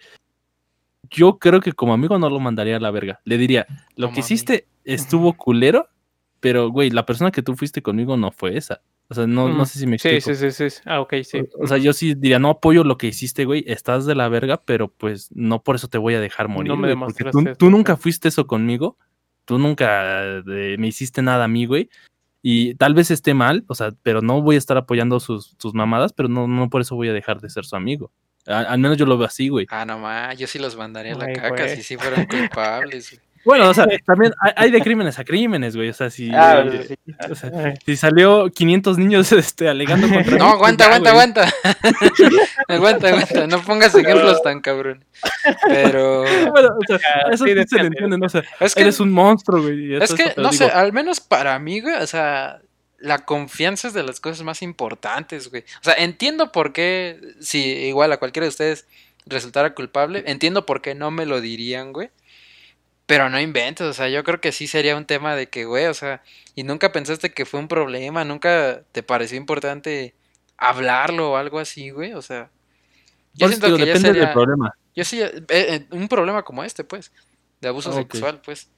Yo creo que como amigo no lo mandaría a la verga. Le diría, lo que hiciste estuvo culero, pero, güey, la persona que tú fuiste conmigo no fue esa. O sea, no, no sé si me explico. Sí, sí, sí, sí. Ah, ok, sí. O, sea, yo sí diría, no apoyo lo que hiciste, güey. Estás de la verga, pero pues no por eso te voy a dejar morir. No me porque tú, tú, nunca fuiste eso conmigo. Tú nunca eh, me hiciste nada a mí, güey. Y tal vez esté mal, o sea, pero no voy a estar apoyando sus, sus mamadas, pero no, no por eso voy a dejar de ser su amigo. al menos yo lo veo así, güey. Ah, no más, yo sí los mandaría a la caca si sí fueran culpables. Bueno, o sea, también hay, de crímenes a crímenes, güey. O sea, si, ah, o sea, si salió 500 niños este, alegando contra. No, aguanta, aguanta, aguanta. aguanta, aguanta. No pongas ejemplos tan cabrón. Pero. Bueno, o sea, eso sí se le entiende, ¿no? O sea, es que, eres un monstruo, güey. Es que, no sé, al menos para mí, güey, o sea, la confianza es de las cosas más importantes, güey. O sea, entiendo por qué, si igual a cualquiera de ustedes resultara culpable, entiendo por qué no me lo dirían, güey. Pero no inventes, o sea, yo creo que sí sería un tema de que, güey, o sea, y nunca pensaste que fue un problema, nunca te pareció importante hablarlo o algo así, güey, o sea. Yo siento que depende del problema. Yo sí, eh, eh, un problema como este, pues, de abuso sexual, pues.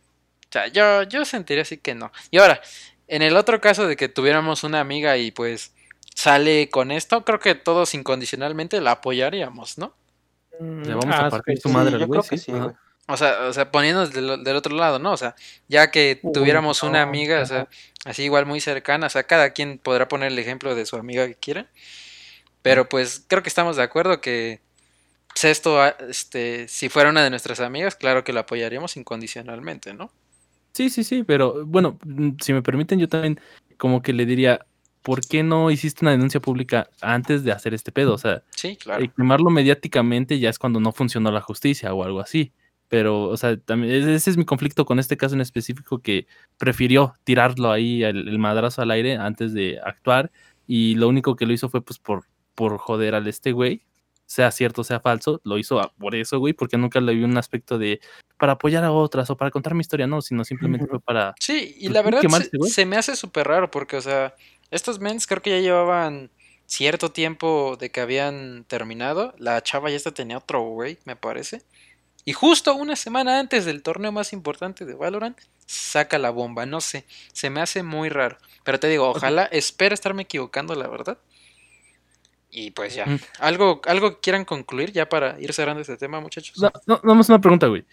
O sea, yo, yo sentiría así que no. Y ahora, en el otro caso de que tuviéramos una amiga y pues sale con esto, creo que todos incondicionalmente la apoyaríamos, ¿no? Le vamos a ah, partir su madre yo creo que sí, güey. O sea, o sea, poniéndonos del, del, otro lado, ¿no? O sea, ya que tuviéramos una amiga, o sea, así igual muy cercana, o sea, cada quien podrá poner el ejemplo de su amiga que quiera. Pero pues creo que estamos de acuerdo que pues, esto, este, si fuera una de nuestras amigas, claro que la apoyaríamos incondicionalmente, ¿no? Sí, sí, sí, pero bueno, si me permiten, yo también como que le diría, ¿por qué no hiciste una denuncia pública antes de hacer este pedo? O sea, sí, claro. quemarlo mediáticamente ya es cuando no funcionó la justicia o algo así. Pero, o sea, también ese es mi conflicto con este caso en específico que prefirió tirarlo ahí el, madrazo al aire antes de actuar y lo único que lo hizo fue pues por, por joder al este güey, sea cierto, sea falso, lo hizo por eso, güey, porque nunca le vi un aspecto de para apoyar a otras o para contar mi historia, no, sino simplemente fue para... Sí, y pues, la verdad se, se, me hace súper raro porque, o sea, estos mens creo que ya llevaban cierto tiempo de que habían terminado, la chava ya esta tenía otro güey, me parece. Y justo una semana antes del torneo más importante de Valorant, saca la bomba. No sé, se me hace muy raro. Pero te digo, ojalá, espero estarme equivocando, la verdad. Y pues ya. ¿Algo, ¿Algo quieran concluir ya para ir cerrando este tema, muchachos? No, no, vamos a una pregunta, güey.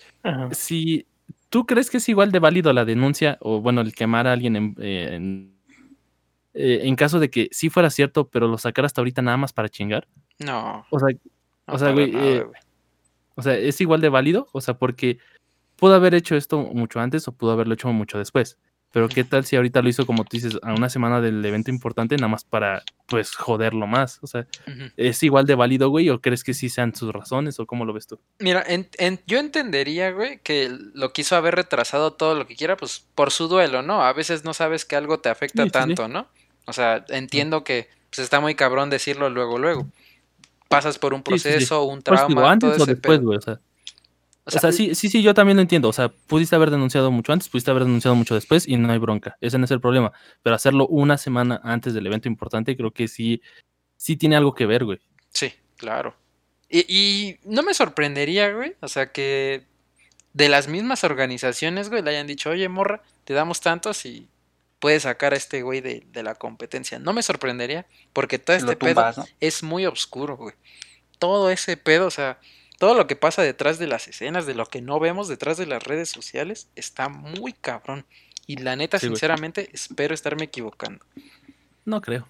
Si tú crees que es igual de válido la denuncia o, bueno, el quemar a alguien en, eh, en, caso de que sí fuera cierto, pero lo sacara hasta ahorita nada más para chingar? No. O sea, o sea, güey, eh, o sea, ¿es igual de válido? O sea, porque pudo haber hecho esto mucho antes o pudo haberlo hecho mucho después. Pero qué tal si ahorita lo hizo, como tú dices, a una semana del evento importante, nada más para, pues, joderlo más. O sea, ¿es igual de válido, güey? ¿O crees que sí sean sus razones? ¿O cómo lo ves tú? Mira, yo entendería, güey, que lo quiso haber retrasado todo lo que quiera, pues, por su duelo, ¿no? A veces no sabes que algo te afecta tanto, ¿no? O sea, entiendo que pues, está muy cabrón decirlo luego, luego. Pasas por un proceso, un pues, trauma, antes o después, güey, o sea. O sea, sí, sí, sí, yo también lo entiendo. O sea, pudiste haber denunciado mucho antes, pudiste haber denunciado mucho después y no hay bronca. Ese no es el problema. Pero hacerlo una semana antes del evento importante, creo que sí, sí tiene algo que ver, güey. Sí, claro. Y, y no me sorprendería, güey. O sea, que de las mismas organizaciones, güey, le hayan dicho, oye, morra, te damos tantos y puedes sacar a este güey de, de la competencia. No me sorprendería, porque todo este pedo es muy oscuro, güey. Todo ese pedo, o sea, todo lo que pasa detrás de las escenas, de lo que no vemos detrás de las redes sociales, está muy cabrón. Y la neta, sinceramente, espero estarme equivocando. No creo.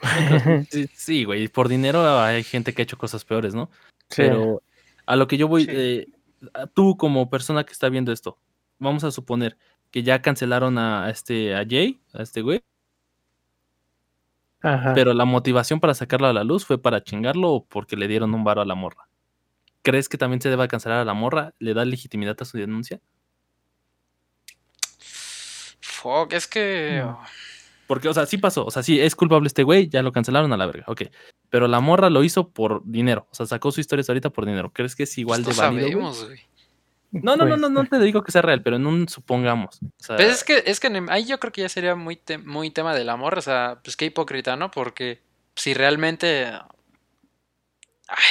sí, güey, por dinero hay gente que ha hecho cosas peores, ¿no? Pero a lo que yo voy, eh, tú como persona que está viendo esto, vamos a suponer que ya cancelaron a este a Jay, a este güey. Pero la motivación para sacarlo a la luz fue para chingarlo o porque le dieron un varo a la morra. ¿crees que también se deba cancelar a la morra? ¿Le da legitimidad a su denuncia? Fuck, es que. Porque, o sea, sí pasó. O sea, sí, es culpable este güey, ya lo cancelaron a la verga. Ok. Pero la morra lo hizo por dinero. O sea, sacó su historia ahorita por dinero. ¿Crees que es igual de válido? güey? No, no, no, no, no te digo que sea real, pero en un supongamos. Pero es que, es que ahí yo creo que ya sería muy, muy tema de la morra. O sea, pues qué hipócrita, ¿no? Porque si realmente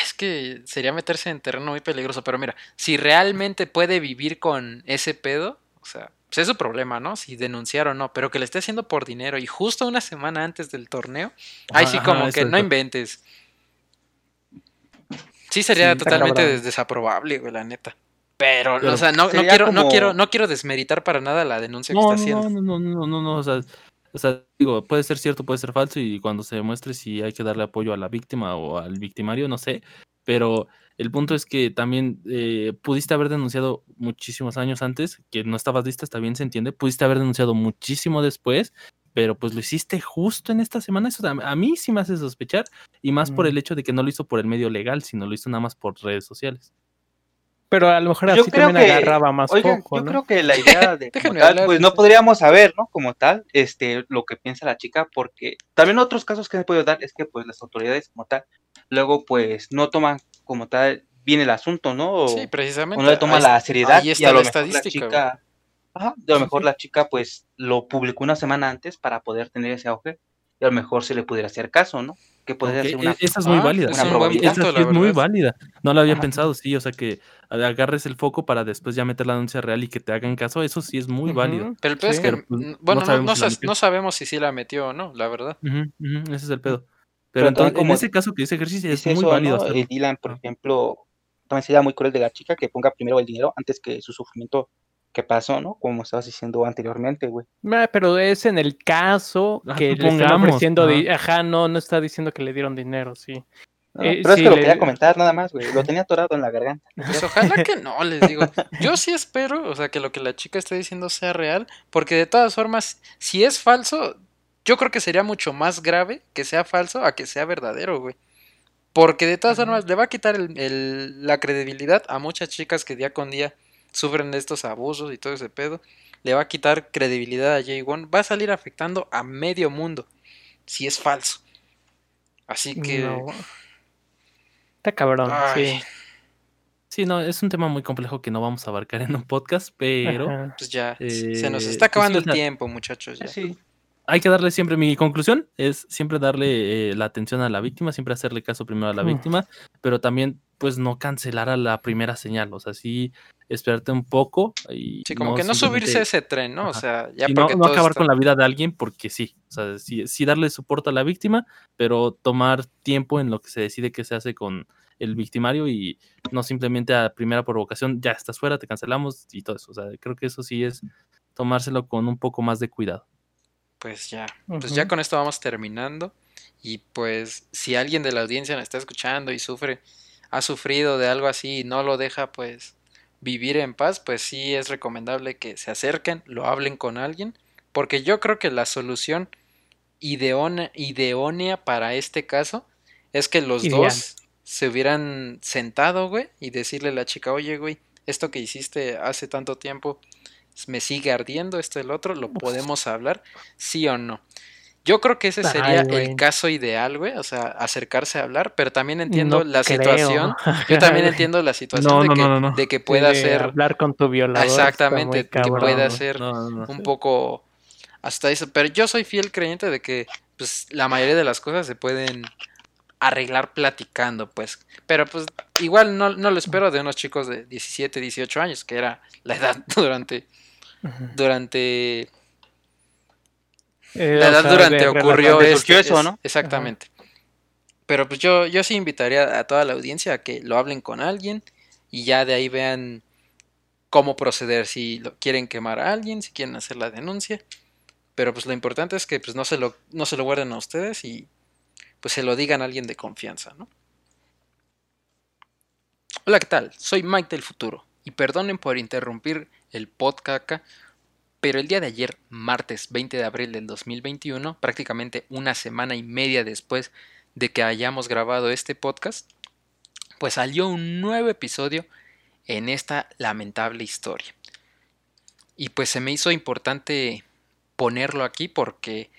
es que sería meterse en terreno muy peligroso, pero mira, si realmente puede vivir con ese pedo, o sea, pues es su problema, ¿no? Si denunciar o no, pero que le esté haciendo por dinero y justo una semana antes del torneo, ahí sí como que no inventes. Sí sería totalmente desaprobable, güey, la neta. Pero, o sea, no, quiero, no, quiero, no quiero desmeritar para nada la denuncia que está haciendo. No, no, no, no, no, o sea, o sea, digo, puede ser cierto, puede ser falso y cuando se demuestre si hay que darle apoyo a la víctima o al victimario, no sé. Pero el punto es que también eh, pudiste haber denunciado muchísimos años antes, que no estabas lista, está bien, se entiende. Pudiste haber denunciado muchísimo después, pero pues lo hiciste justo en esta semana. Eso a mí sí me hace sospechar y más por el hecho de que no lo hizo por el medio legal, sino lo hizo nada más por redes sociales. Pero a lo mejor así también agarraba más oigan, Yo creo que la idea de pues no podríamos saber, ¿no? Como tal, este, lo que piensa la chica, porque también otros casos que se puede dar es que pues las autoridades como tal, luego pues no toman como tal bien el asunto, ¿no? O, sí, precisamente. no le toman la seriedad y a lo mejor la chica, ajá, a lo mejor la chica pues lo publicó una semana antes para poder tener ese auge y a lo mejor se le pudiera hacer caso, ¿no? Que podría ser una. E-, esa es muy válida. Esa es muy válida. No la había pensado, sí. O sea, que agarres el foco para después ya meter la denuncia real y que te hagan caso. Eso sí es muy válido. Pero el pedo es que, pues, bueno, no sabemos, si sí la metió o no, la verdad. ese es el pedo. Pero, entonces, como en ese caso que dice ejercicio es, muy válido. El Dylan, por ejemplo, también sería muy cruel de la chica que ponga primero el dinero antes que su sufrimiento que pasó, ¿no? Como estabas diciendo anteriormente, güey. pero es en el caso que le están ofreciendo, ajá, no, no está diciendo que le dieron dinero, sí. Eh, pero es que lo quería comentar nada más, güey. Lo tenía atorado en la garganta. Pues ojalá que no, les digo. Yo sí espero, o sea, que lo que la chica está diciendo sea real, porque de todas formas, si es falso, yo creo que sería mucho más grave que sea falso a que sea verdadero, güey. Porque de todas formas le va a quitar el, la credibilidad a muchas chicas que día con día sufren de estos abusos y todo ese pedo, le va a quitar credibilidad a Jay One, va a salir afectando a medio mundo, si es falso. Así que... Está cabrón, sí. Sí, no, es un tema muy complejo que no vamos a abarcar en un podcast, pero... Pues ya, se nos eh, está acabando pues el tiempo, muchachos. Ya. Sí hay que darle siempre, mi conclusión es siempre darle eh, la atención a la víctima, siempre hacerle caso primero a la víctima, pero también pues no cancelar a la primera señal, o sea, sí esperarte un poco y sí, como que no subirse ese tren, ¿no? O sea, ya porque no, acabar con la vida de alguien porque sí, o sea, sí, sí darle soporte a la víctima, pero tomar tiempo en lo que se decide que se hace con el victimario y no simplemente a primera provocación, ya estás fuera, te cancelamos y todo eso. O sea, creo que eso sí es tomárselo con un poco más de cuidado. Pues ya, pues ya con esto vamos terminando. Y pues si alguien de la audiencia nos está escuchando y sufre, ha sufrido de algo así y no lo deja pues vivir en paz, pues sí es recomendable que se acerquen, lo hablen con alguien, porque yo creo que la solución ideónea, para este caso es que los dos se hubieran sentado, güey, y decirle a la chica, oye, güey, esto que hiciste hace tanto tiempo me sigue ardiendo, esto y el otro, ¿lo podemos hablar? ¿Sí o no? Yo creo que ese sería el caso ideal, güey, o sea, acercarse a hablar, pero también entiendo la situación, yo también entiendo la situación de, que, de, que, pueda ser... Hablar con tu violador. Exactamente, que pueda ser un poco hasta eso, pero yo soy fiel creyente de que pues la mayoría de las cosas se pueden arreglar platicando, pues. Pero pues igual no, lo espero de unos chicos de 17, 18 años, que era la edad durante... Durante... Eh, la edad durante ocurrió este, eso, ¿no? Exactamente. Pero pues yo, yo sí invitaría a toda la audiencia a que lo hablen con alguien y ya de ahí vean cómo proceder, si lo, quieren quemar a alguien, si quieren hacer la denuncia. Pero pues lo importante es que pues no se lo, no se lo guarden a ustedes y pues se lo digan a alguien de confianza, ¿no? Hola, ¿qué tal? Soy Mike del futuro y perdonen por interrumpir el podcast, pero el día de ayer, martes 20 de abril del 2021, prácticamente una semana y media después de que hayamos grabado este podcast, pues salió un nuevo episodio en esta lamentable historia. Y pues se me hizo importante ponerlo aquí porque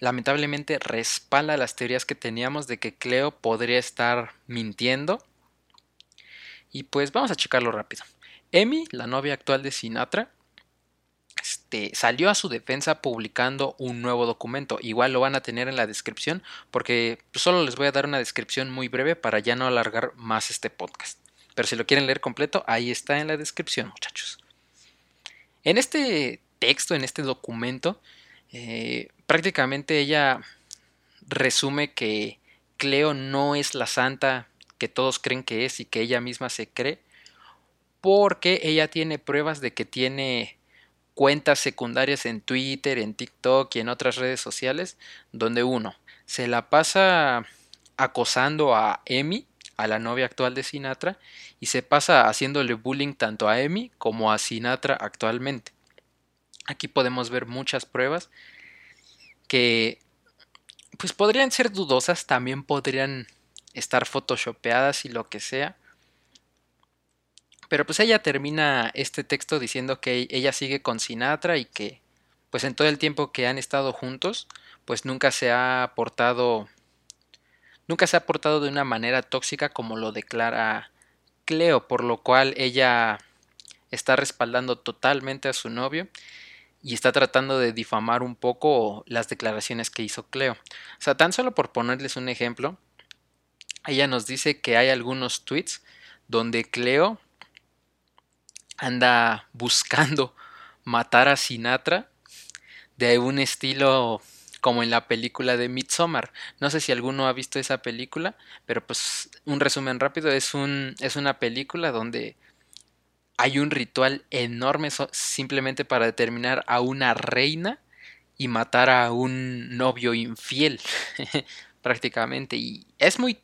lamentablemente respalda las teorías que teníamos de que Cleo podría estar mintiendo. Y pues vamos a checarlo rápido. Emi, la novia actual de Sinatra, este, salió a su defensa publicando un nuevo documento. Igual lo van a tener en la descripción porque solo les voy a dar una descripción muy breve para ya no alargar más este podcast. Pero si lo quieren leer completo, ahí está en la descripción, muchachos. En este texto, en este documento, eh, prácticamente ella resume que Cleo no es la santa que todos creen que es y que ella misma se cree, porque ella tiene pruebas de que tiene cuentas secundarias en Twitter, en TikTok y en otras redes sociales, donde uno se la pasa acosando a Emi, a la novia actual de Sinatra, y se pasa haciéndole bullying tanto a Emi como a Sinatra actualmente. Aquí podemos ver muchas pruebas que pues podrían ser dudosas, también podrían estar photoshopeadas y lo que sea. Pero pues ella termina este texto diciendo que ella sigue con Sinatra y que pues en todo el tiempo que han estado juntos, pues nunca se ha portado nunca se ha portado de una manera tóxica como lo declara Cleo, por lo cual ella está respaldando totalmente a su novio y está tratando de difamar un poco las declaraciones que hizo Cleo. O sea, tan solo por ponerles un ejemplo, ella nos dice que hay algunos tweets donde Cleo anda buscando matar a Sinatra de un estilo como en la película de Midsommar. No sé si alguno ha visto esa película, pero pues un resumen rápido es un es una película donde hay un ritual enorme simplemente para determinar a una reina y matar a un novio infiel prácticamente y es muy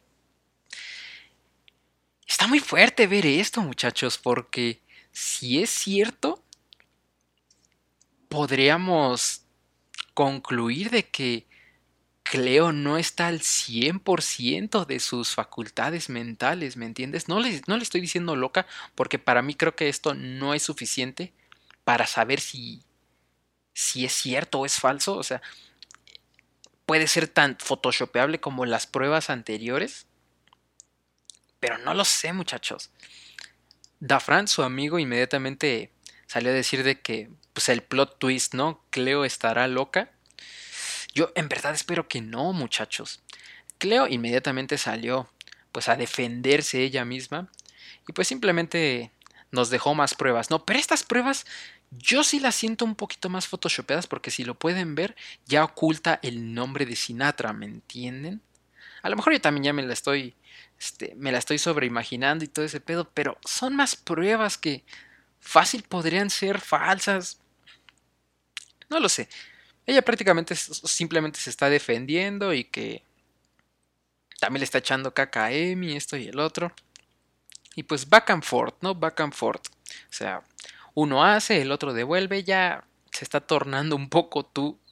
está muy fuerte ver esto muchachos porque si es cierto podríamos concluir de que Cleo no está al 100% de sus facultades mentales, ¿me entiendes? No le, no le estoy diciendo loca porque para mí creo que esto no es suficiente para saber si, si es cierto o es falso. O sea, puede ser tan photoshopeable como las pruebas anteriores. Pero no lo sé, muchachos. Dafran, su amigo, inmediatamente salió a decir de que pues el plot twist, ¿no? Cleo estará loca. Yo en verdad espero que no, muchachos. Cleo inmediatamente salió pues a defenderse ella misma y pues simplemente nos dejó más pruebas, ¿no? Pero estas pruebas yo sí las siento un poquito más photoshopeadas porque si lo pueden ver ya oculta el nombre de Sinatra, ¿me entienden? A lo mejor yo también ya me la estoy este, me la estoy sobreimaginando y todo ese pedo, pero son más pruebas que fácil podrían ser falsas. No lo sé. Ella prácticamente simplemente se está defendiendo y que también le está echando caca a Emi, esto y el otro. Y pues back and forth, ¿no? Back and forth. O sea, uno hace, el otro devuelve, ya se está tornando un poco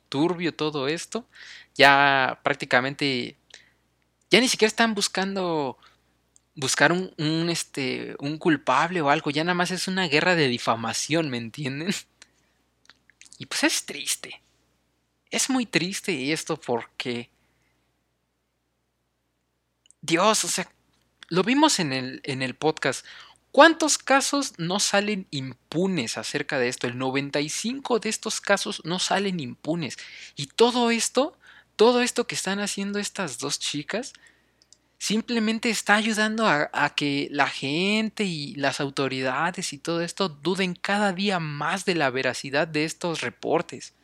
turbio todo esto. Ya prácticamente, ya ni siquiera están buscando buscar un, un, este, un culpable o algo, ya nada más es una guerra de difamación, ¿me entienden? Y pues es triste. Es muy triste esto porque... Dios, o sea, lo vimos en el, en el podcast. ¿Cuántos casos no salen impunes acerca de esto? El 95 de estos casos no salen impunes. Y todo esto, todo esto que están haciendo estas dos chicas, simplemente está ayudando a, que la gente y las autoridades y todo esto duden cada día más de la veracidad de estos reportes.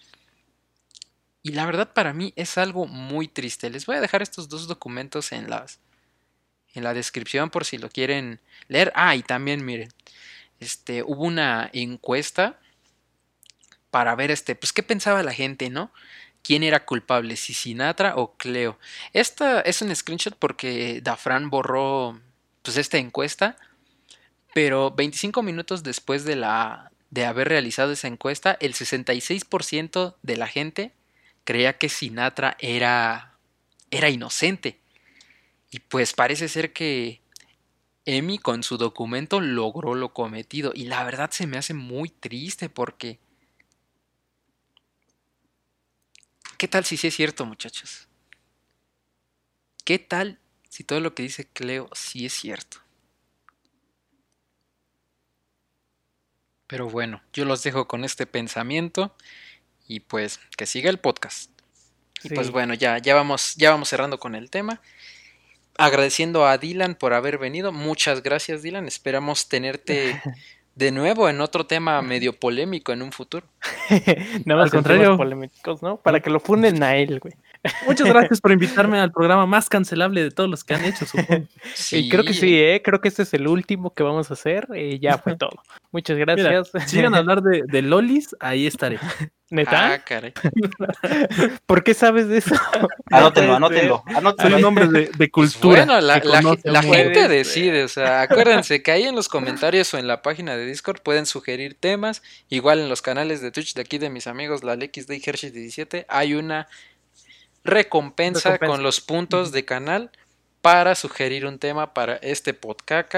Y la verdad para mí es algo muy triste. Les voy a dejar estos dos documentos en las en la descripción por si lo quieren leer. Ah, y también miren, este hubo una encuesta para ver este, pues qué pensaba la gente, ¿no? Quién era culpable, si Sinatra o Cleo. Esta es un screenshot porque Dafran borró pues esta encuesta, pero 25 minutos después de la de haber realizado esa encuesta, el 66% de la gente creía que Sinatra era era inocente. Y pues parece ser que Emi con su documento logró lo cometido y la verdad se me hace muy triste porque ¿Qué tal si sí es cierto, muchachos? ¿Qué tal si todo lo que dice Cleo sí es cierto? Pero bueno, yo los dejo con este pensamiento y pues que siga el podcast. Y pues bueno, ya, ya, vamos, ya vamos cerrando con el tema. Agradeciendo a Dylan por haber venido. Muchas gracias, Dylan. Esperamos tenerte de nuevo en otro tema medio polémico en un futuro. no, al contrario, polémicos, ¿no? Para que lo funden a él, güey. Muchas gracias por invitarme al programa más cancelable de todos los que han hecho, supongo. Sí. creo que sí, ¿eh? creo que este es el último que vamos a hacer y ya fue todo. Muchas gracias. Si a hablar de, de lolis, ahí estaré. ¿Neta? Ah, caray. ¿Por qué sabes de eso? Anótenlo, anótenlo. anótenlo. Son nombres de, de, cultura. Bueno, la, la, gente decide, o sea, acuérdense que ahí en los comentarios o en la página de Discord pueden sugerir temas. Igual en los canales de Twitch de aquí de mis amigos, la LXD y Hershey 17, hay una recompensa, con los puntos de canal para sugerir un tema para este podcast.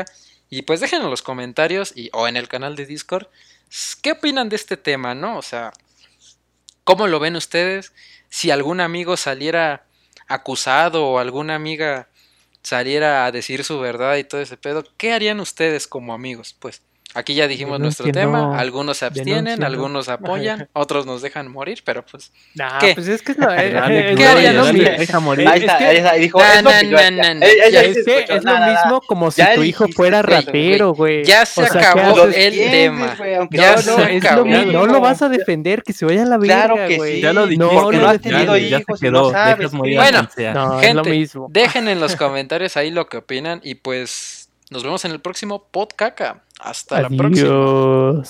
Y pues déjenlo en los comentarios y, o en el canal de Discord. ¿Qué opinan de este tema, no? O sea, ¿Cómo lo ven ustedes? Si algún amigo saliera acusado o alguna amiga saliera a decir su verdad y todo ese pedo, ¿qué harían ustedes como amigos? Pues Aquí ya dijimos nuestro tema, algunos se abstienen, algunos apoyan, otros nos dejan morir, pero pues ¿qué? pues es que no, eh, ¿qué harían? Deja morir. Ahí está, ahí dijo, es lo mismo como si tu hijo fuera rapero, güey. Ya se acabó el tema. Ya se acabó. No lo vas a defender, que se vaya a la vida, Claro que sí. Ya lo dijiste. No, no ha tenido hijos no sabes. Bueno, gente, dejen en los comentarios ahí lo que opinan y pues nos vemos en el próximo podcast. Hasta la próxima.